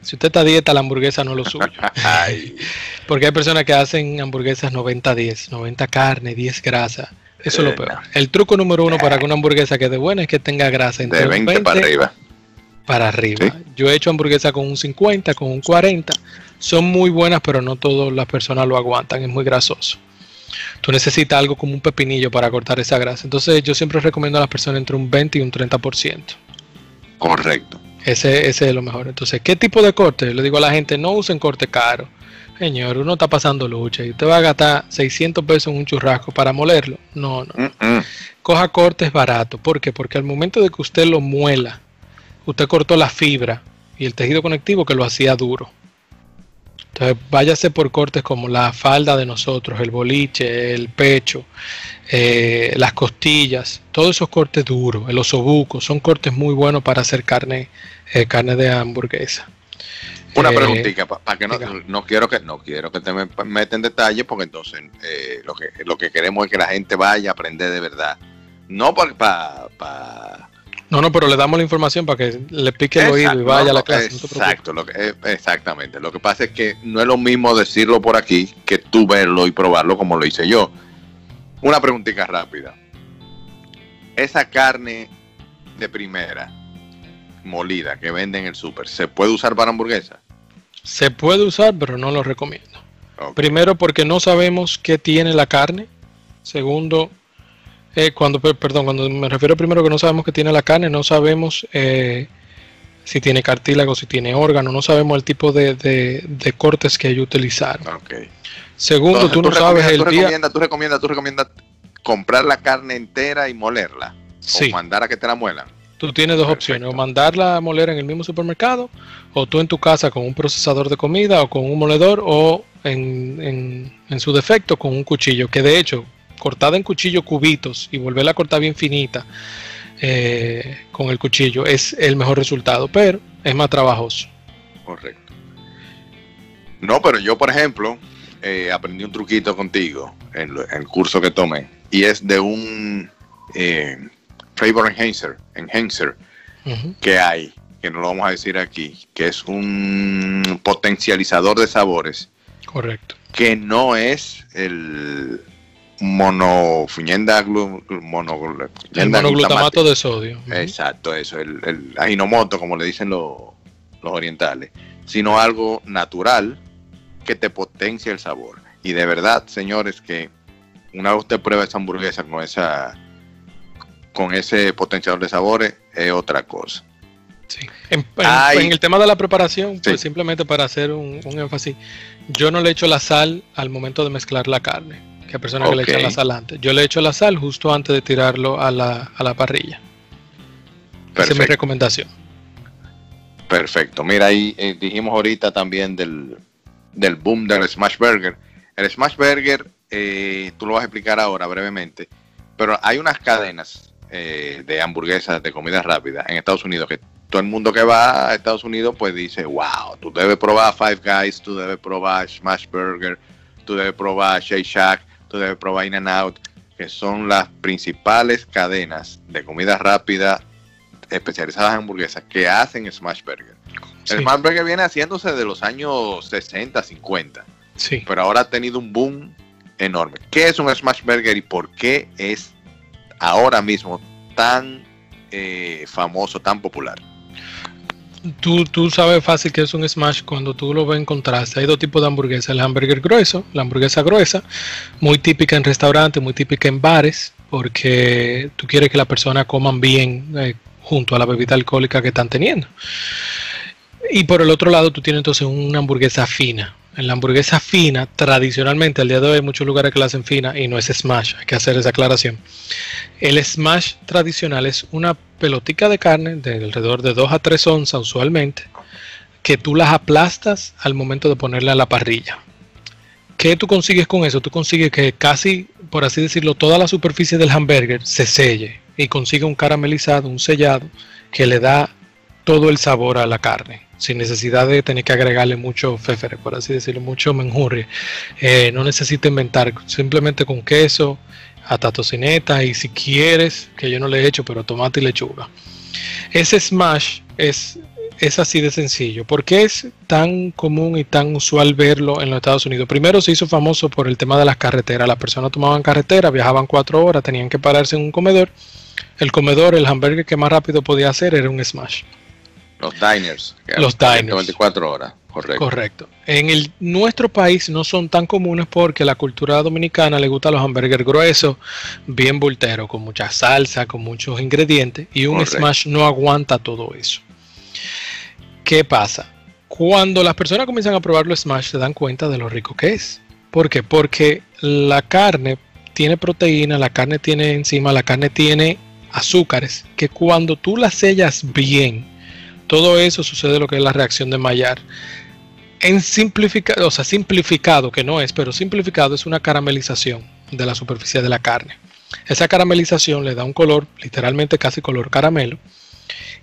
Si usted está a dieta, la hamburguesa no es lo suyo. Porque hay personas que hacen hamburguesas 90-10, 90 carne, 10 grasa. Eso es lo peor. El truco número uno para que una hamburguesa quede buena es que tenga grasa entre de 20, para arriba. Para arriba. Yo he hecho hamburguesas con un 50, con un 40. Son muy buenas, pero no todas las personas lo aguantan. Es muy grasoso. Tú necesitas algo como un pepinillo para cortar esa grasa. Entonces yo siempre recomiendo a las personas entre un 20 y un 30%. Correcto. Ese, ese es lo mejor. Entonces, ¿qué tipo de corte? Le digo a la gente, no usen corte caro. Señor, uno está pasando lucha y usted va a gastar 600 pesos en un churrasco para molerlo. No, no. Coja cortes baratos. ¿Por qué? Porque al momento de que usted lo muela, usted cortó la fibra y el tejido conectivo que lo hacía duro. Entonces, váyase por cortes como la falda de nosotros, el boliche, el pecho, eh, las costillas, todos esos cortes duros, el osobuco, son cortes muy buenos para hacer carne, eh, carne de hamburguesa. Una eh, preguntita, para que no, no, quiero que no quiero que te metas en detalle, porque entonces lo que lo que queremos es que la gente vaya a aprender de verdad, no para no, no, pero le damos la información para que le pique el oído y vaya a la clase. Exacto, lo que, eh, exactamente. Lo que pasa es que no es lo mismo decirlo por aquí que tú verlo y probarlo como lo hice yo. Una preguntita rápida. Esa carne de primera, molida, que venden en el súper, ¿se puede usar para hamburguesa? Se puede usar, pero no lo recomiendo. Primero porque no sabemos qué tiene la carne. Segundo, eh, cuando, perdón, cuando me refiero primero que no sabemos que tiene la carne, no sabemos eh, si tiene cartílago, si tiene órgano, no sabemos el tipo de, cortes que ellos utilizaron. Okay. Segundo, tú, no sabes el tú Recomiendas, tú recomiendas, tú recomiendas comprar la carne entera y molerla. O mandar a que te la muelan. Tú tienes dos opciones, o mandarla a moler en el mismo supermercado, o tú en tu casa con un procesador de comida, o con un moledor, o en, en su defecto con un cuchillo, que de hecho cortada en cuchillo cubitos y volverla a cortar bien finita eh, con el cuchillo es el mejor resultado, pero es más trabajoso. Correcto. No, pero yo, por ejemplo, eh, aprendí un truquito contigo en, el curso que tomé y es de un eh, flavor enhancer, enhancer que hay, que no lo vamos a decir aquí, que es un potencializador de sabores. Correcto. Que no es el, monofiñenda mono, el monoglutamato de sodio. Exacto, eso, el, el ajinomoto, como le dicen los, orientales, sino algo natural que te potencia el sabor. Y de verdad, señores, que una vez usted prueba esa hamburguesa con esa con ese potenciador de sabores, es otra cosa. Sí. En, el tema de la preparación, pues simplemente para hacer un, un énfasis, yo no le echo la sal al momento de mezclar la carne que hay personas que le echan la sal antes. Yo le echo la sal justo antes de tirarlo a la, a la parrilla. Esa es mi recomendación. Perfecto. Mira, ahí eh, dijimos ahorita también del, del boom del Smash Burger. El Smash Burger, eh, tú lo vas a explicar ahora brevemente, pero hay unas cadenas eh, de hamburguesas de comida rápida en Estados Unidos que todo el mundo que va a Estados Unidos pues dice, wow, tú debes probar Five Guys, tú debes probar Smash Burger, tú debes probar Shake Shack, tú debes probar In and Out, que son las principales cadenas de comida rápida especializadas en hamburguesas que hacen Smash Burger. El Smash Burger viene haciéndose de los años 60, 50. Sí. Pero ahora ha tenido un boom enorme. ¿Qué es un Smash Burger y por qué es ahora mismo tan eh, famoso, tan popular? Tú, tú, sabes fácil que es un smash cuando tú lo ves en contraste. Hay dos tipos de hamburguesas, el hamburger grueso, la hamburguesa gruesa, muy típica en restaurantes, muy típica en bares, porque tú quieres que la persona coman bien eh, junto a la bebida alcohólica que están teniendo. Y por el otro lado tú tienes entonces una hamburguesa fina, en la hamburguesa fina, tradicionalmente, al día de hoy hay muchos lugares que la hacen fina y no es smash, hay que hacer esa aclaración. El smash tradicional es una pelotica de carne de alrededor de 2 a 3 onzas usualmente, que tú las aplastas al momento de ponerla a la parrilla. ¿Qué tú consigues con eso? Tú consigues que casi, por así decirlo, toda la superficie del hamburger se selle y consigue un caramelizado, un sellado, que le da todo el sabor a la carne sin necesidad de tener que agregarle mucho fefere, por así decirlo, mucho menjurri. Eh, no necesita inventar, simplemente con queso, hasta tocineta y si quieres, que yo no le he hecho, pero tomate y lechuga. Ese smash es, es así de sencillo. ¿Por qué es tan común y tan usual verlo en los Estados Unidos? Primero se hizo famoso por el tema de las carreteras. Las personas tomaban carretera, viajaban cuatro horas, tenían que pararse en un comedor. El comedor, el hamburger que más rápido podía hacer era un smash. Los diners. Los diners. 24 horas, correcto. Correcto. En el, nuestro país no son tan comunes porque la cultura dominicana le gusta los hamburgues gruesos, bien volteros, con mucha salsa, con muchos ingredientes, y un smash no aguanta todo eso. ¿Qué pasa? Cuando las personas comienzan a probar los smash se dan cuenta de lo rico que es. ¿Por qué? Porque la carne tiene proteína, la carne tiene enzima, la carne tiene azúcares, que cuando tú las sellas bien, todo eso sucede lo que es la reacción de Maillard. En simplificado, o sea, simplificado, que no es, pero simplificado es una caramelización de la superficie de la carne. Esa caramelización le da un color, literalmente casi color caramelo,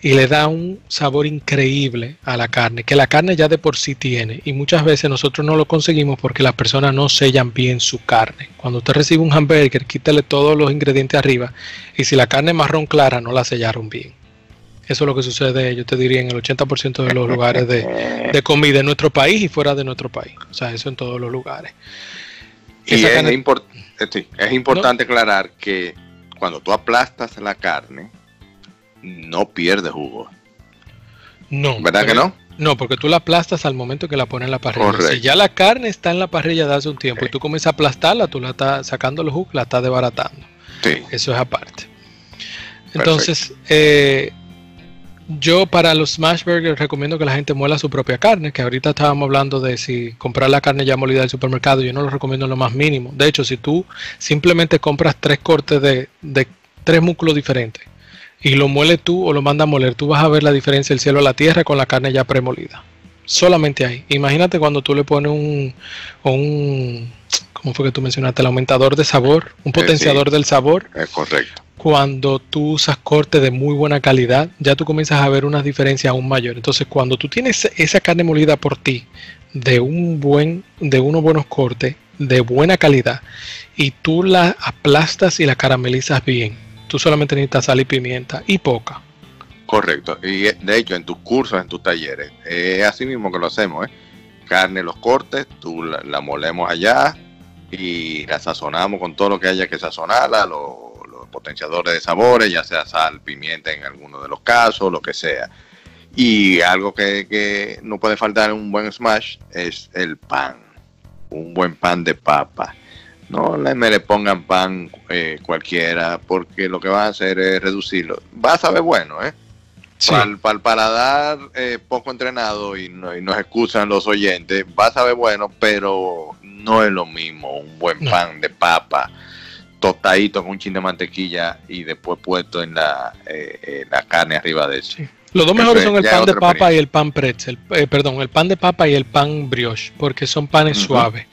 y le da un sabor increíble a la carne, que la carne ya de por sí tiene, y muchas veces nosotros no lo conseguimos porque las personas no sellan bien su carne. Cuando usted recibe un hamburger, quítale todos los ingredientes arriba, y si la carne es marrón clara, no la sellaron bien. Eso es lo que sucede, yo te diría, en el 80% de los lugares de, comida en nuestro país y fuera de nuestro país. O sea, eso en todos los lugares. Y es, eh, es importante aclarar que cuando tú aplastas la carne, no pierde jugo. No. ¿Verdad que no? No, porque tú la aplastas al momento que la pones en la parrilla. Si ya la carne está en la parrilla de hace un tiempo y tú comienzas a aplastarla, tú la estás sacando los jugos, la estás desbaratando. Sí. Eso es aparte. Entonces, eh, yo para los smash burgers recomiendo que la gente muela su propia carne, que ahorita estábamos hablando de si comprar la carne ya molida del supermercado, yo no lo recomiendo en lo más mínimo. De hecho, si tú simplemente compras tres cortes de, tres músculos diferentes y lo mueles tú o lo mandas a moler, tú vas a ver la diferencia del cielo a la tierra con la carne ya premolida. Solamente ahí. Imagínate cuando tú le pones un, un ¿cómo fue que tú mencionaste? El aumentador de sabor, un eh, potenciador del sabor. Es correcto cuando tú usas corte de muy buena calidad, ya tú comienzas a ver unas diferencias aún mayores. Entonces, cuando tú tienes esa carne molida por ti, de un buen, de unos buenos cortes, de buena calidad, y tú la aplastas y la caramelizas bien, tú solamente necesitas sal y pimienta y poca. Correcto. Y de hecho, en tus cursos, en tus talleres, es así mismo que lo hacemos, ¿eh? Carne, los cortes, tú la, molemos allá y la sazonamos con todo lo que haya que sazonarla, lo potenciadores de sabores, ya sea sal, pimienta en alguno de los casos, lo que sea. Y algo que, no puede faltar en un buen smash es el pan. Un buen pan de papa. No le, me le pongan pan eh, cualquiera, porque lo que va a hacer es reducirlo. Va a saber bueno, ¿eh? Para, el paladar eh, poco entrenado y, no, y nos excusan los oyentes, va a saber bueno, pero no es lo mismo un buen pan de papa tostadito con un chin de mantequilla y después puesto en la, eh, eh, la carne arriba de eso. Los dos mejores son el pan de papa y el pan pretzel. Eh, perdón, el pan de papa y el pan brioche, porque son panes suaves.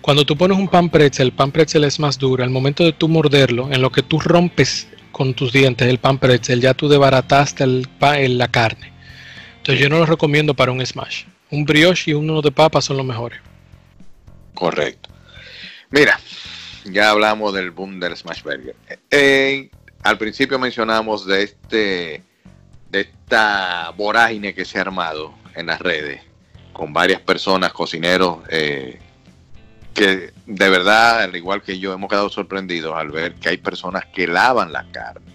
Cuando tú pones un pan pretzel, el pan pretzel es más duro. Al momento de tú morderlo, en lo que tú rompes con tus dientes el pan pretzel, ya tú desbarataste el pan, la carne. Entonces yo no lo recomiendo para un smash. Un brioche y uno de papa son los mejores. Correcto. Mira, ya hablamos del boom del smash burger. Eh, al principio mencionamos de este de esta vorágine que se ha armado en las redes con varias personas, cocineros, eh, que de verdad, al igual que yo, hemos quedado sorprendidos al ver que hay personas que lavan la carne.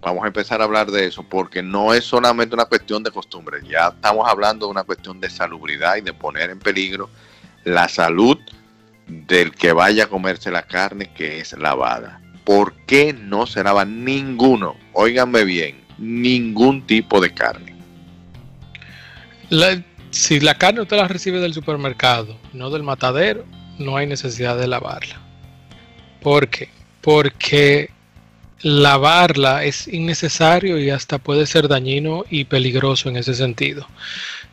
Vamos a empezar a hablar de eso porque no es solamente una cuestión de costumbre, ya estamos hablando de una cuestión de salubridad y de poner en peligro la salud del que vaya a comerse la carne que es lavada. ¿Por qué no se lava ninguno? Óiganme bien, ningún tipo de carne. si la carne usted la recibe del supermercado, no del matadero, no hay necesidad de lavarla. ¿Por qué? Porque lavarla es innecesario y hasta puede ser dañino y peligroso en ese sentido.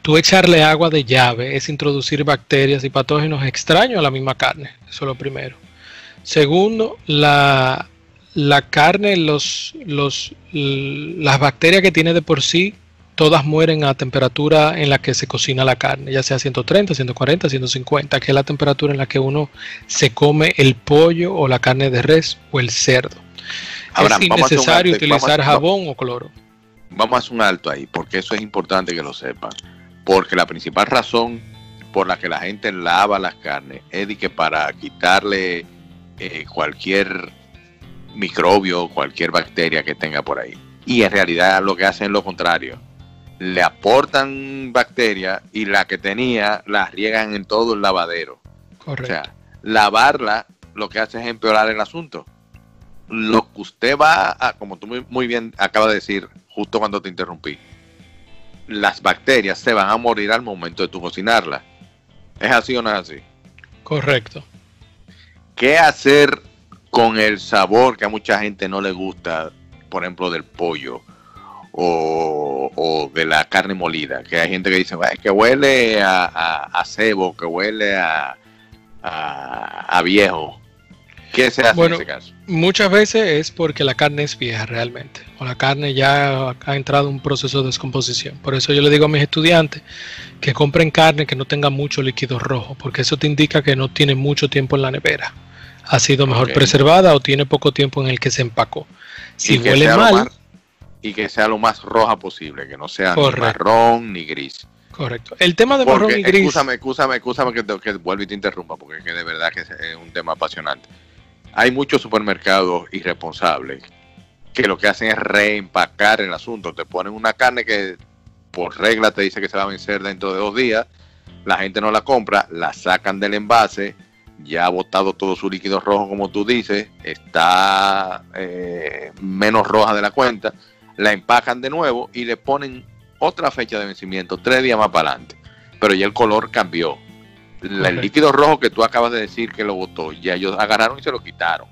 Tú echarle agua de llave es introducir bacterias y patógenos extraños a la misma carne. Eso es lo primero. Segundo, la, la carne, los, los, las bacterias que tiene de por sí todas mueren a temperatura en la que se cocina la carne, ya sea 130, 140, 150, que es la temperatura en la que uno se come el pollo o la carne de res o el cerdo. es innecesario utilizar jabón o cloro. Vamos a hacer un alto ahí, porque eso es importante que lo sepan. Porque la principal razón por la que la gente lava las carnes es de que para quitarle eh, cualquier microbio, cualquier bacteria que tenga por ahí. Y en realidad lo que hacen es lo contrario le aportan bacterias y la que tenía la riegan en todo el lavadero. Correcto. O sea, lavarla lo que hace es empeorar el asunto. Lo que usted va a, como tú muy, bien acabas de decir, justo cuando te interrumpí, las bacterias se van a morir al momento de tu cocinarla. ¿Es así o no es así? Correcto. ¿Qué hacer con el sabor que a mucha gente no le gusta, por ejemplo, del pollo? o, de la carne molida, que hay gente que dice que huele a, cebo, que huele a, a, viejo. ¿Qué se hace en ese caso? Muchas veces es porque la carne es vieja realmente, o la carne ya ha entrado en un proceso de descomposición. Por eso yo le digo a mis estudiantes que compren carne que no tenga mucho líquido rojo, porque eso te indica que no tiene mucho tiempo en la nevera. Ha sido mejor preservada o tiene poco tiempo en el que se empacó. Si huele mal, y que sea lo más roja posible, que no sea ni marrón ni gris. Correcto. El tema de marrón y gris. Escúchame, escúchame, escúchame que, que vuelvo y te interrumpa, porque es que de verdad que es un tema apasionante. Hay muchos supermercados irresponsables que lo que hacen es reempacar el asunto. Te ponen una carne que por regla te dice que se va a vencer dentro de dos días, la gente no la compra, la sacan del envase, ya ha botado todo su líquido rojo, como tú dices, está eh, menos roja de la cuenta la empacan de nuevo y le ponen otra fecha de vencimiento, tres días más para adelante. Pero ya el color cambió. El líquido rojo que tú acabas de decir que lo botó, ya ellos agarraron y se lo quitaron.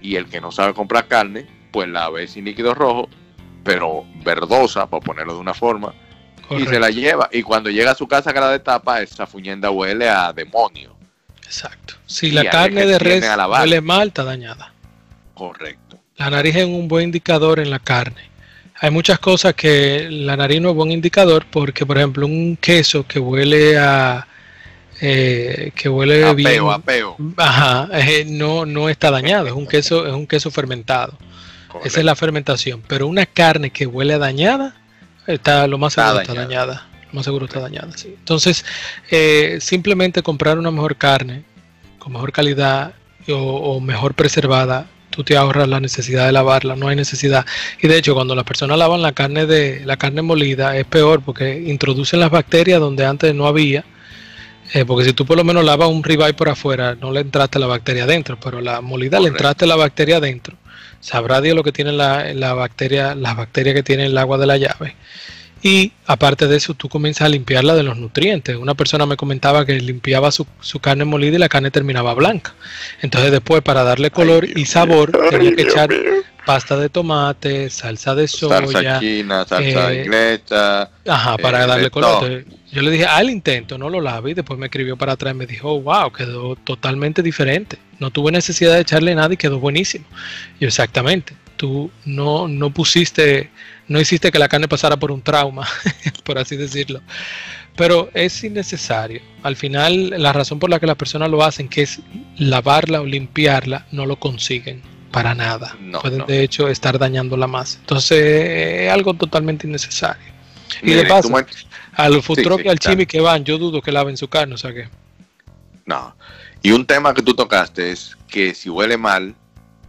Y el que no sabe comprar carne, pues la ve sin líquido rojo, pero verdosa, para ponerlo de una forma, y se la lleva. Y cuando llega a su casa que la destapa, esa fuñenda huele a demonio. Exacto. Si la carne de res huele mal, está dañada. Correcto. La nariz es un buen indicador en la carne hay muchas cosas que la nariz no es buen indicador porque, por ejemplo, un queso que huele a eh, que huele bien, peo, Ajá, eh, no, no está dañado, es un queso, es un queso fermentado. Esa es la fermentación. Pero una carne que huele dañada, está lo más seguro está dañada. Lo más seguro está dañada, sí. Entonces, eh, simplemente comprar una mejor carne, con mejor calidad o mejor preservada, tú te ahorras la necesidad de lavarla, no hay necesidad. Y de hecho, cuando las personas lavan la carne de la carne molida es peor porque introducen las bacterias donde antes no había. Eh, porque si tú por lo menos lavas un ribeye por afuera, no le entraste la bacteria adentro, pero la molida le entraste la bacteria adentro. Sabrá Dios lo que tiene la, la bacteria, las bacterias que tiene el agua de la llave. Y aparte de eso, tú comienzas a limpiarla de los nutrientes. Una persona me comentaba que limpiaba su, carne molida y la carne terminaba blanca. Entonces después, para darle color y sabor, tenía que echar pasta de tomate, salsa de soya. Salsa china, salsa eh, Ajá, para eh, darle color. Yo le dije, al intento, no lo lave. Y después me escribió para atrás y me dijo, wow, quedó totalmente diferente. No tuve necesidad de echarle nada y quedó buenísimo. Y exactamente tú no, no pusiste, no hiciste que la carne pasara por un trauma, por así decirlo. Pero es innecesario. Al final, la razón por la que las personas lo hacen, que es lavarla o limpiarla, no lo consiguen para nada. Pueden de hecho estar dañándola más. Entonces, es algo totalmente innecesario. Y de paso, al futuro que al chimi que van, yo dudo que laven su carne, o sea que. No. Y un tema que tú tocaste es que si huele mal,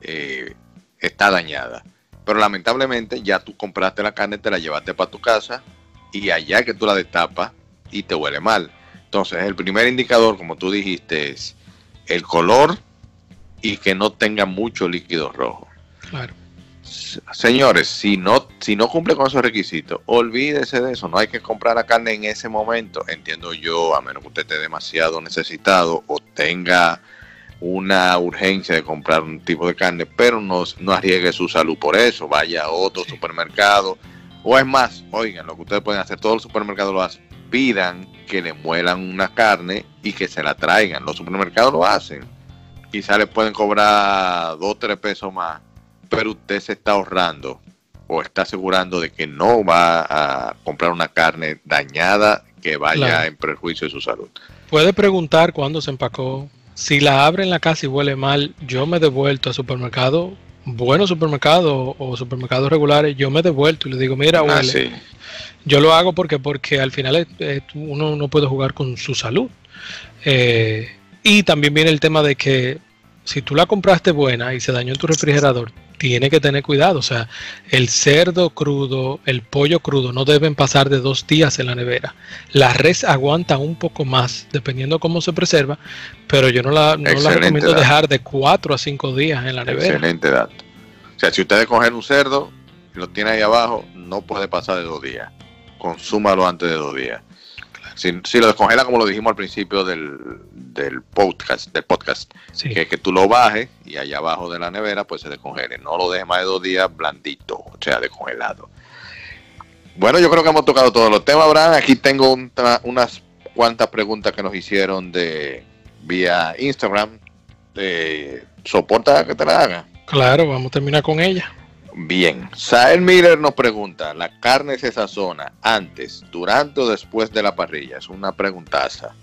eh, está dañada. Pero lamentablemente ya tú compraste la carne, te la llevaste para tu casa y allá que tú la destapas y te huele mal. Entonces el primer indicador, como tú dijiste, es el color y que no tenga mucho líquido rojo. Claro. Señores, si no, si no cumple con esos requisitos, olvídese de eso. No hay que comprar la carne en ese momento. Entiendo yo, a menos que usted esté demasiado necesitado o tenga una urgencia de comprar un tipo de carne, pero no, no arriesgue su salud por eso. Vaya a otro supermercado. O es más, oigan, lo que ustedes pueden hacer, todos los supermercados lo hacen. Pidan que le muelan una carne y que se la traigan. Los supermercados lo hacen. Quizá le pueden cobrar dos o tres pesos más pero usted se está ahorrando o está asegurando de que no va a comprar una carne dañada que vaya en perjuicio de su salud. Puede preguntar cuándo se empacó. Si la abre en la casa y huele mal, yo me he devuelto a supermercado, buenos supermercados o supermercados regulares, yo me he devuelto y le digo, mira, ah, huele. Yo lo hago porque, porque al final uno no puede jugar con su salud. Eh, y también viene el tema de que si tú la compraste buena y se dañó en tu refrigerador, tiene que tener cuidado. O sea, el cerdo crudo, el pollo crudo no deben pasar de dos días en la nevera. La res aguanta un poco más, dependiendo cómo se preserva, pero yo no la, no la recomiendo dejar de cuatro a cinco días en la nevera. Excelente dato. O sea, si ustedes cogen un cerdo y lo tiene ahí abajo, no puede pasar de dos días. Consúmalo antes de dos días. Si, lo descongela como lo dijimos al principio del, del podcast, del podcast que, que tú lo bajes y allá abajo de la nevera pues se descongele. No lo dejes más de dos días blandito, o sea, descongelado. Bueno, yo creo que hemos tocado todos los temas, Abraham. Aquí tengo unas cuantas preguntas que nos hicieron de vía Instagram. ¿Soporta que te la haga? Claro, vamos a terminar con ella. Bien, Sael Miller nos pregunta, ¿la carne se sazona antes, durante o después de la parrilla? Es una preguntaza.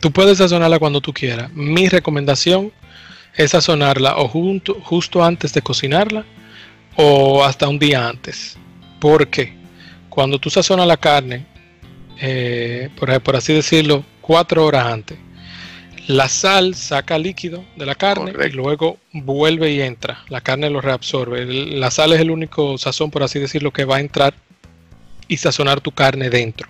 Tú puedes sazonarla cuando tú quieras. Mi recomendación es sazonarla o justo antes de cocinarla o hasta un día antes. Porque cuando tú sazonas la carne, eh, por, por así decirlo, cuatro horas antes, la sal saca líquido de la carne y luego vuelve y entra. La carne lo reabsorbe. La sal es el único sazón, por así decirlo, que va a entrar y sazonar tu carne dentro.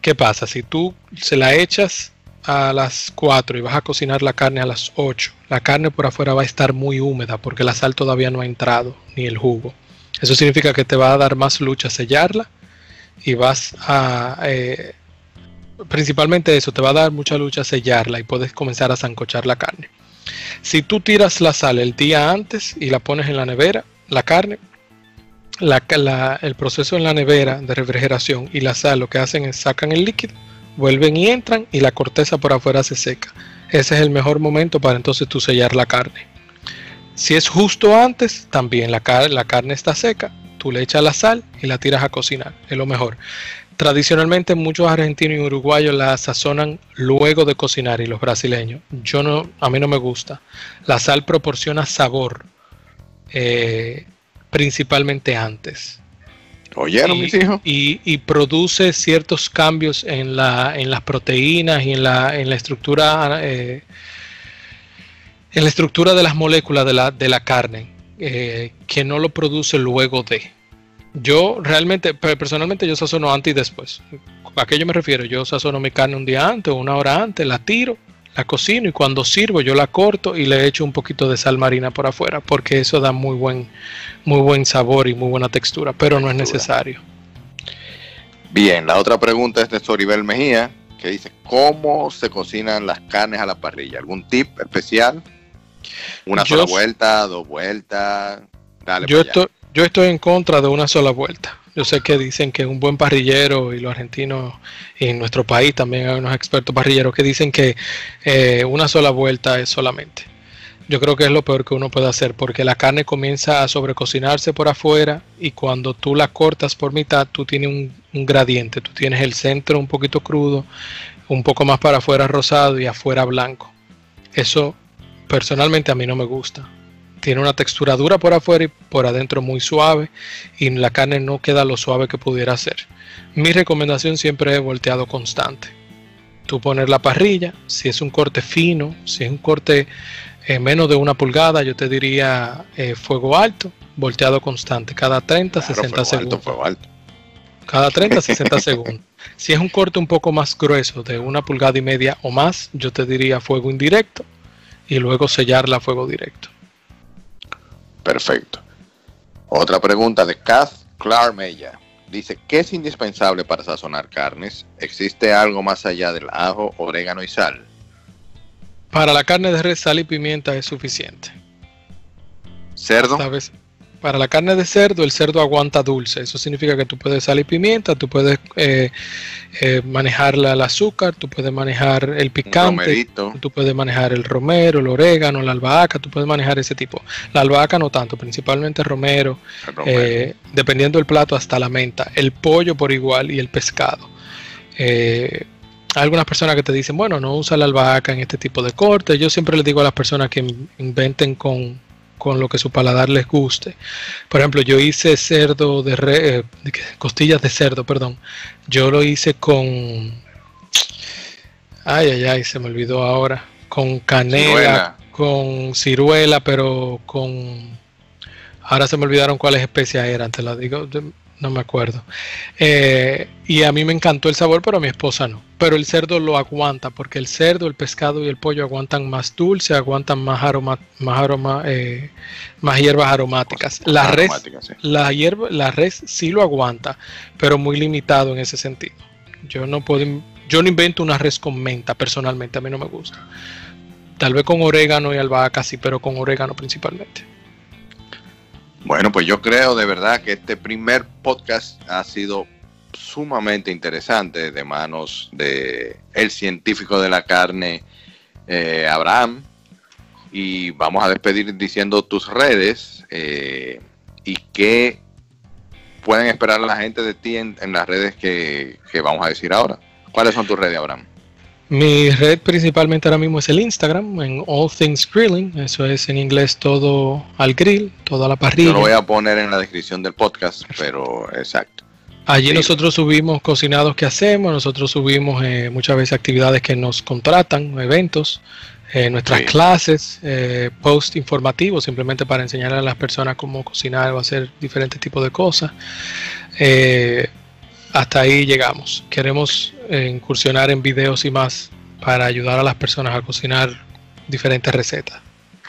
¿Qué pasa? Si tú se la echas a las 4 y vas a cocinar la carne a las 8, la carne por afuera va a estar muy húmeda porque la sal todavía no ha entrado, ni el jugo. Eso significa que te va a dar más lucha sellarla y vas a eh, principalmente eso, te va a dar mucha lucha sellarla y puedes comenzar a zancochar la carne. Si tú tiras la sal el día antes y la pones en la nevera, la carne, el proceso en la nevera de refrigeración y la sal lo que hacen es sacan el líquido, vuelven y entran y la corteza por afuera se seca. Ese es el mejor momento para entonces tú sellar la carne. Si es justo antes, también la, la carne está seca, tú le echas la sal y la tiras a cocinar, es lo mejor. Tradicionalmente muchos argentinos y uruguayos la sazonan luego de cocinar y los brasileños. Yo no, a mí no me gusta. La sal proporciona sabor, eh, principalmente antes. ¿Oyeron, mis hijos? Y, produce ciertos cambios en, la, en las proteínas y en la, en la estructura eh, en la estructura de las moléculas de la, de la carne, eh, que no lo produce luego de. Yo realmente, personalmente, yo sazono antes y después. ¿A qué yo me refiero? Yo sazono mi carne un día antes o una hora antes, la tiro, la cocino y cuando sirvo yo la corto y le echo un poquito de sal marina por afuera porque eso da muy buen, muy buen sabor y muy buena textura, pero no es necesario. Bien, la otra pregunta es de Soribel Mejía que dice, ¿cómo se cocinan las carnes a la parrilla? ¿Algún tip especial? ¿Una sola vuelta, dos vueltas? Dale yo, estoy, yo estoy en contra de una sola vuelta. Yo sé que dicen que un buen parrillero y los argentinos y en nuestro país también hay unos expertos parrilleros que dicen que eh, una sola vuelta es solamente. Yo creo que es lo peor que uno puede hacer porque la carne comienza a sobrecocinarse por afuera y cuando tú la cortas por mitad, tú tienes un, gradiente. Tú tienes el centro un poquito crudo, un poco más para afuera rosado y afuera blanco. Eso personalmente a mí no me gusta. Tiene una textura dura por afuera y por adentro muy suave y la carne no queda lo suave que pudiera ser. Mi recomendación siempre es volteado constante. Tú poner la parrilla, si es un corte fino, si es un corte eh, menos de una pulgada, yo te diría eh, fuego alto, volteado constante, cada 30, 60 segundos. Cada 30, 60 segundos. Si es un corte un poco más grueso, de una pulgada y media o más, yo te diría fuego indirecto y luego sellarla a fuego directo. Perfecto. Otra pregunta de Kath Clarmella. Dice, ¿qué es indispensable para sazonar carnes? ¿Existe algo más allá del ajo, orégano y sal? Para la carne de res, sal y pimienta es suficiente. ¿Cerdo? Para la carne de cerdo, el cerdo aguanta dulce. Eso significa que tú puedes sal y pimienta, tú puedes eh, eh, manejar el azúcar, tú puedes manejar el picante, tú puedes manejar el romero, el orégano, la albahaca, tú puedes manejar ese tipo. La albahaca no tanto, principalmente romero, eh, dependiendo del plato hasta la menta. El pollo por igual y el pescado. Eh, algunas personas que te dicen, bueno, no usa la albahaca en este tipo de cortes. Yo siempre les digo a las personas que inventen con, lo que su paladar les guste. Por ejemplo, yo hice cerdo de, re, eh, costillas de cerdo, perdón. Yo lo hice con, ay, ay, ay, se me olvidó ahora, con canela, con ciruela, pero con, ahora se me olvidaron cuáles especias eran, te las digo no me acuerdo. Eh, y a mí me encantó el sabor, pero a mi esposa no. Pero el cerdo lo aguanta, porque el cerdo, el pescado y el pollo aguantan más dulce, aguantan más aroma, más aroma, eh, más hierbas aromáticas. La res, la hierba, la res sí lo aguanta, pero muy limitado en ese sentido. Yo no puedo, yo no invento una res con menta, personalmente, a mí no me gusta. Tal vez con orégano y albahaca sí, pero con orégano principalmente. Bueno, pues yo creo de verdad que este primer podcast ha sido sumamente interesante de manos de el científico de la carne, eh, Abraham. Y vamos a despedir diciendo tus redes eh, y qué pueden esperar la gente de ti en, las redes que, que vamos a decir ahora. ¿Cuáles son tus redes, Abraham? Mi red principalmente ahora mismo es el Instagram, en All Things Grilling. Eso es en inglés todo al grill, toda la parrilla. Yo lo voy a poner en la descripción del podcast, pero exacto. Allí nosotros subimos cocinados que hacemos, nosotros subimos eh, muchas veces actividades que nos contratan, eventos, eh, nuestras clases, eh, post informativos, simplemente para enseñar a las personas cómo cocinar o hacer diferentes tipos de cosas. Eh, hasta ahí llegamos. Queremos eh, incursionar en videos y más para ayudar a las personas a cocinar diferentes recetas.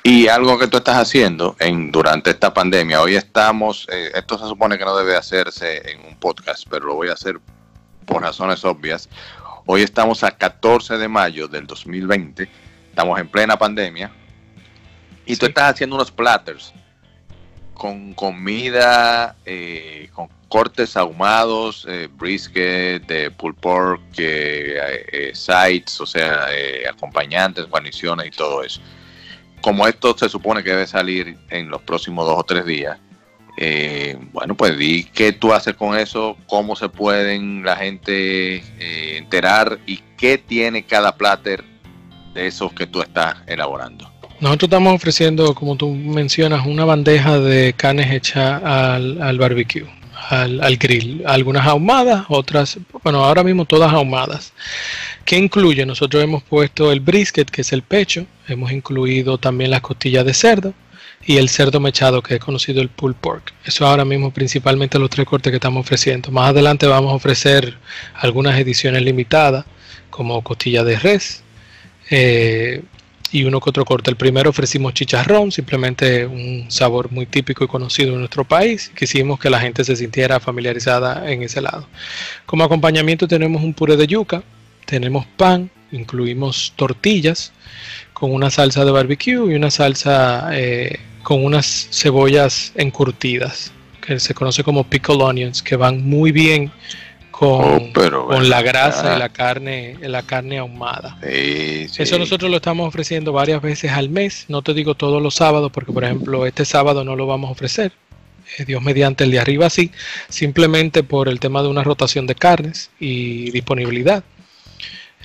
Y algo que tú estás haciendo en, durante esta pandemia, hoy estamos, eh, esto se supone que no debe hacerse en un podcast, pero lo voy a hacer por razones obvias. Hoy estamos a 14 de mayo del 2020, estamos en plena pandemia, y tú estás haciendo unos platters con comida, eh, con cortes ahumados, eh, brisket, de pulled pork, eh, eh, sides, o sea, acompañantes, guarniciones y todo eso. Como esto se supone que debe salir en los próximos dos o tres días, bueno, pues di qué tú haces con eso, cómo se pueden la gente enterar y qué tiene cada platter de esos que tú estás elaborando. Nosotros estamos ofreciendo, como tú mencionas, una bandeja de carnes hecha al, al barbecue al, grill. Algunas ahumadas, otras, bueno, ahora mismo todas ahumadas. ¿Qué incluye? Nosotros hemos puesto el brisket, que es el pecho, hemos incluido también las costillas de cerdo y el cerdo mechado, que es conocido el pulled pork. Eso ahora mismo principalmente los tres cortes que estamos ofreciendo. Más adelante vamos a ofrecer algunas ediciones limitadas, como costilla de res, eh, y uno que otro corte. El primero ofrecimos chicharrón, simplemente un sabor muy típico y conocido en nuestro país. Quisimos que la gente se sintiera familiarizada en ese lado. Como acompañamiento tenemos un puré de yuca, tenemos pan, incluimos tortillas con una salsa de barbecue y una salsa eh, con unas cebollas encurtidas, que se conoce como pickle onions, que van muy bien con, oh, con la grasa y la carne, la carne ahumada. Eso nosotros lo estamos ofreciendo varias veces al mes, no te digo todos los sábados, porque por ejemplo este sábado no lo vamos a ofrecer, eh, Dios mediante el de arriba sí, simplemente por el tema de una rotación de carnes y disponibilidad.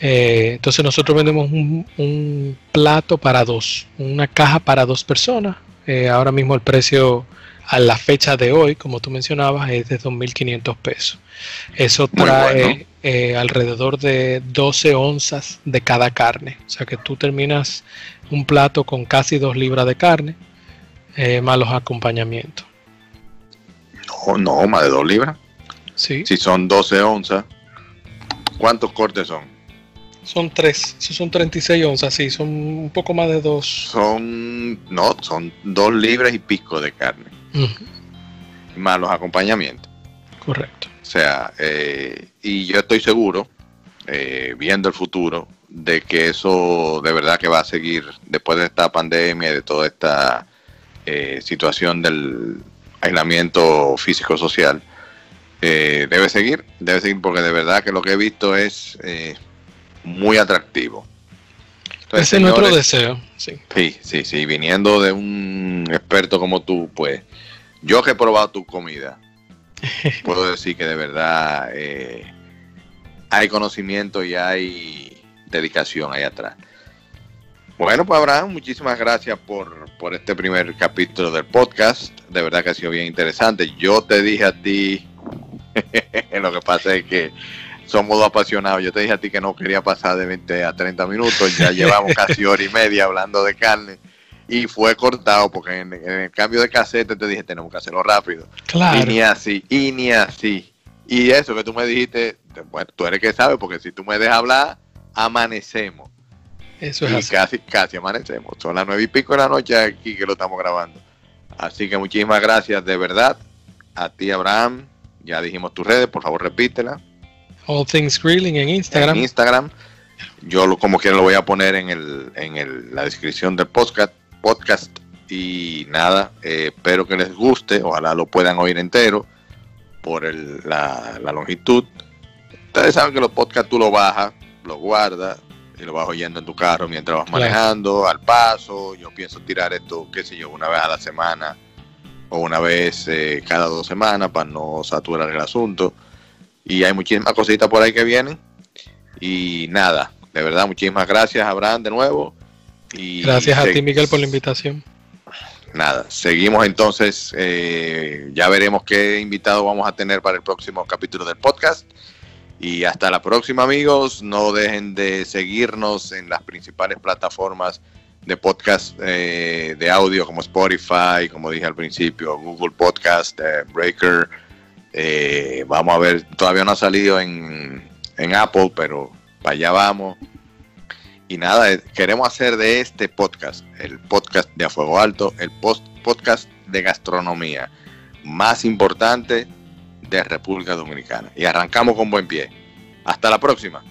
Eh, entonces nosotros vendemos un, plato para dos, una caja para dos personas. Eh, ahora mismo el precio a la fecha de hoy, como tú mencionabas, es de 2.500 pesos. Eso trae eh, alrededor de 12 onzas de cada carne. O sea que tú terminas un plato con casi 2 libras de carne, eh, más los acompañamientos. No, no, más de 2 libras. Sí. Si son 12 onzas, ¿cuántos cortes son? Son 3, son 36 onzas, sí, son un poco más de 2. Son, no, son 2 libras y pico de carne más los acompañamientos. Correcto. O sea, eh, y yo estoy seguro, eh, viendo el futuro, de que eso de verdad que va a seguir después de esta pandemia y de toda esta eh, situación del aislamiento físico-social. debe seguir, debe seguir porque de verdad que lo que he visto es muy atractivo. Ese es nuestro deseo, sí. Sí, sí, sí, viniendo de un experto como tú, pues yo que he probado tu comida, puedo decir que de verdad eh, hay conocimiento y hay dedicación ahí atrás. Bueno, pues Abraham, muchísimas gracias por, por este primer capítulo del podcast. De verdad que ha sido bien interesante. Yo te dije a ti, lo que pasa es que somos dos apasionados. Yo te dije a ti que no quería pasar de 20 a 30 minutos. Ya llevamos casi hora y media hablando de carne y fue cortado porque en, el cambio de casete te dije tenemos que hacerlo rápido. Claro. Y ni así, y ni así. Y eso que tú me dijiste, bueno, tú eres que sabes, porque si tú me dejas hablar, amanecemos. Eso es y casi, casi amanecemos. Son las nueve y pico de la noche aquí que lo estamos grabando. Así que muchísimas gracias de verdad a ti, Abraham. Ya dijimos tus redes, por favor repítela. All Things Grilling en Instagram. En Instagram. Yo lo, como quiera lo voy a poner en, el, en el, la descripción del podcast podcast. Y nada, eh, espero que les guste, ojalá lo puedan oír entero por la, longitud. Ustedes saben que los podcasts tú lo bajas, lo guardas y lo vas oyendo en tu carro mientras vas manejando, al paso. Yo pienso tirar esto, qué sé yo, una vez a la semana o una vez eh, cada dos semanas para no saturar el asunto. Y hay muchísimas cositas por ahí que vienen. Y nada, de verdad, muchísimas gracias, Abraham, de nuevo. Gracias a ti, Miguel, por la invitación. Nada, seguimos entonces. Eh, ya veremos qué invitado vamos a tener para el próximo capítulo del podcast. Y hasta la próxima, amigos. No dejen de seguirnos en las principales plataformas de podcast eh, de audio como Spotify, como dije al principio, Google Podcast, eh, Breaker. vamos a ver, todavía no ha salido en, en Apple, pero para allá vamos. Y nada, eh, queremos hacer de este podcast, el podcast de A Fuego Alto, el post podcast de gastronomía más importante de República Dominicana. Y arrancamos con buen pie. Hasta la próxima.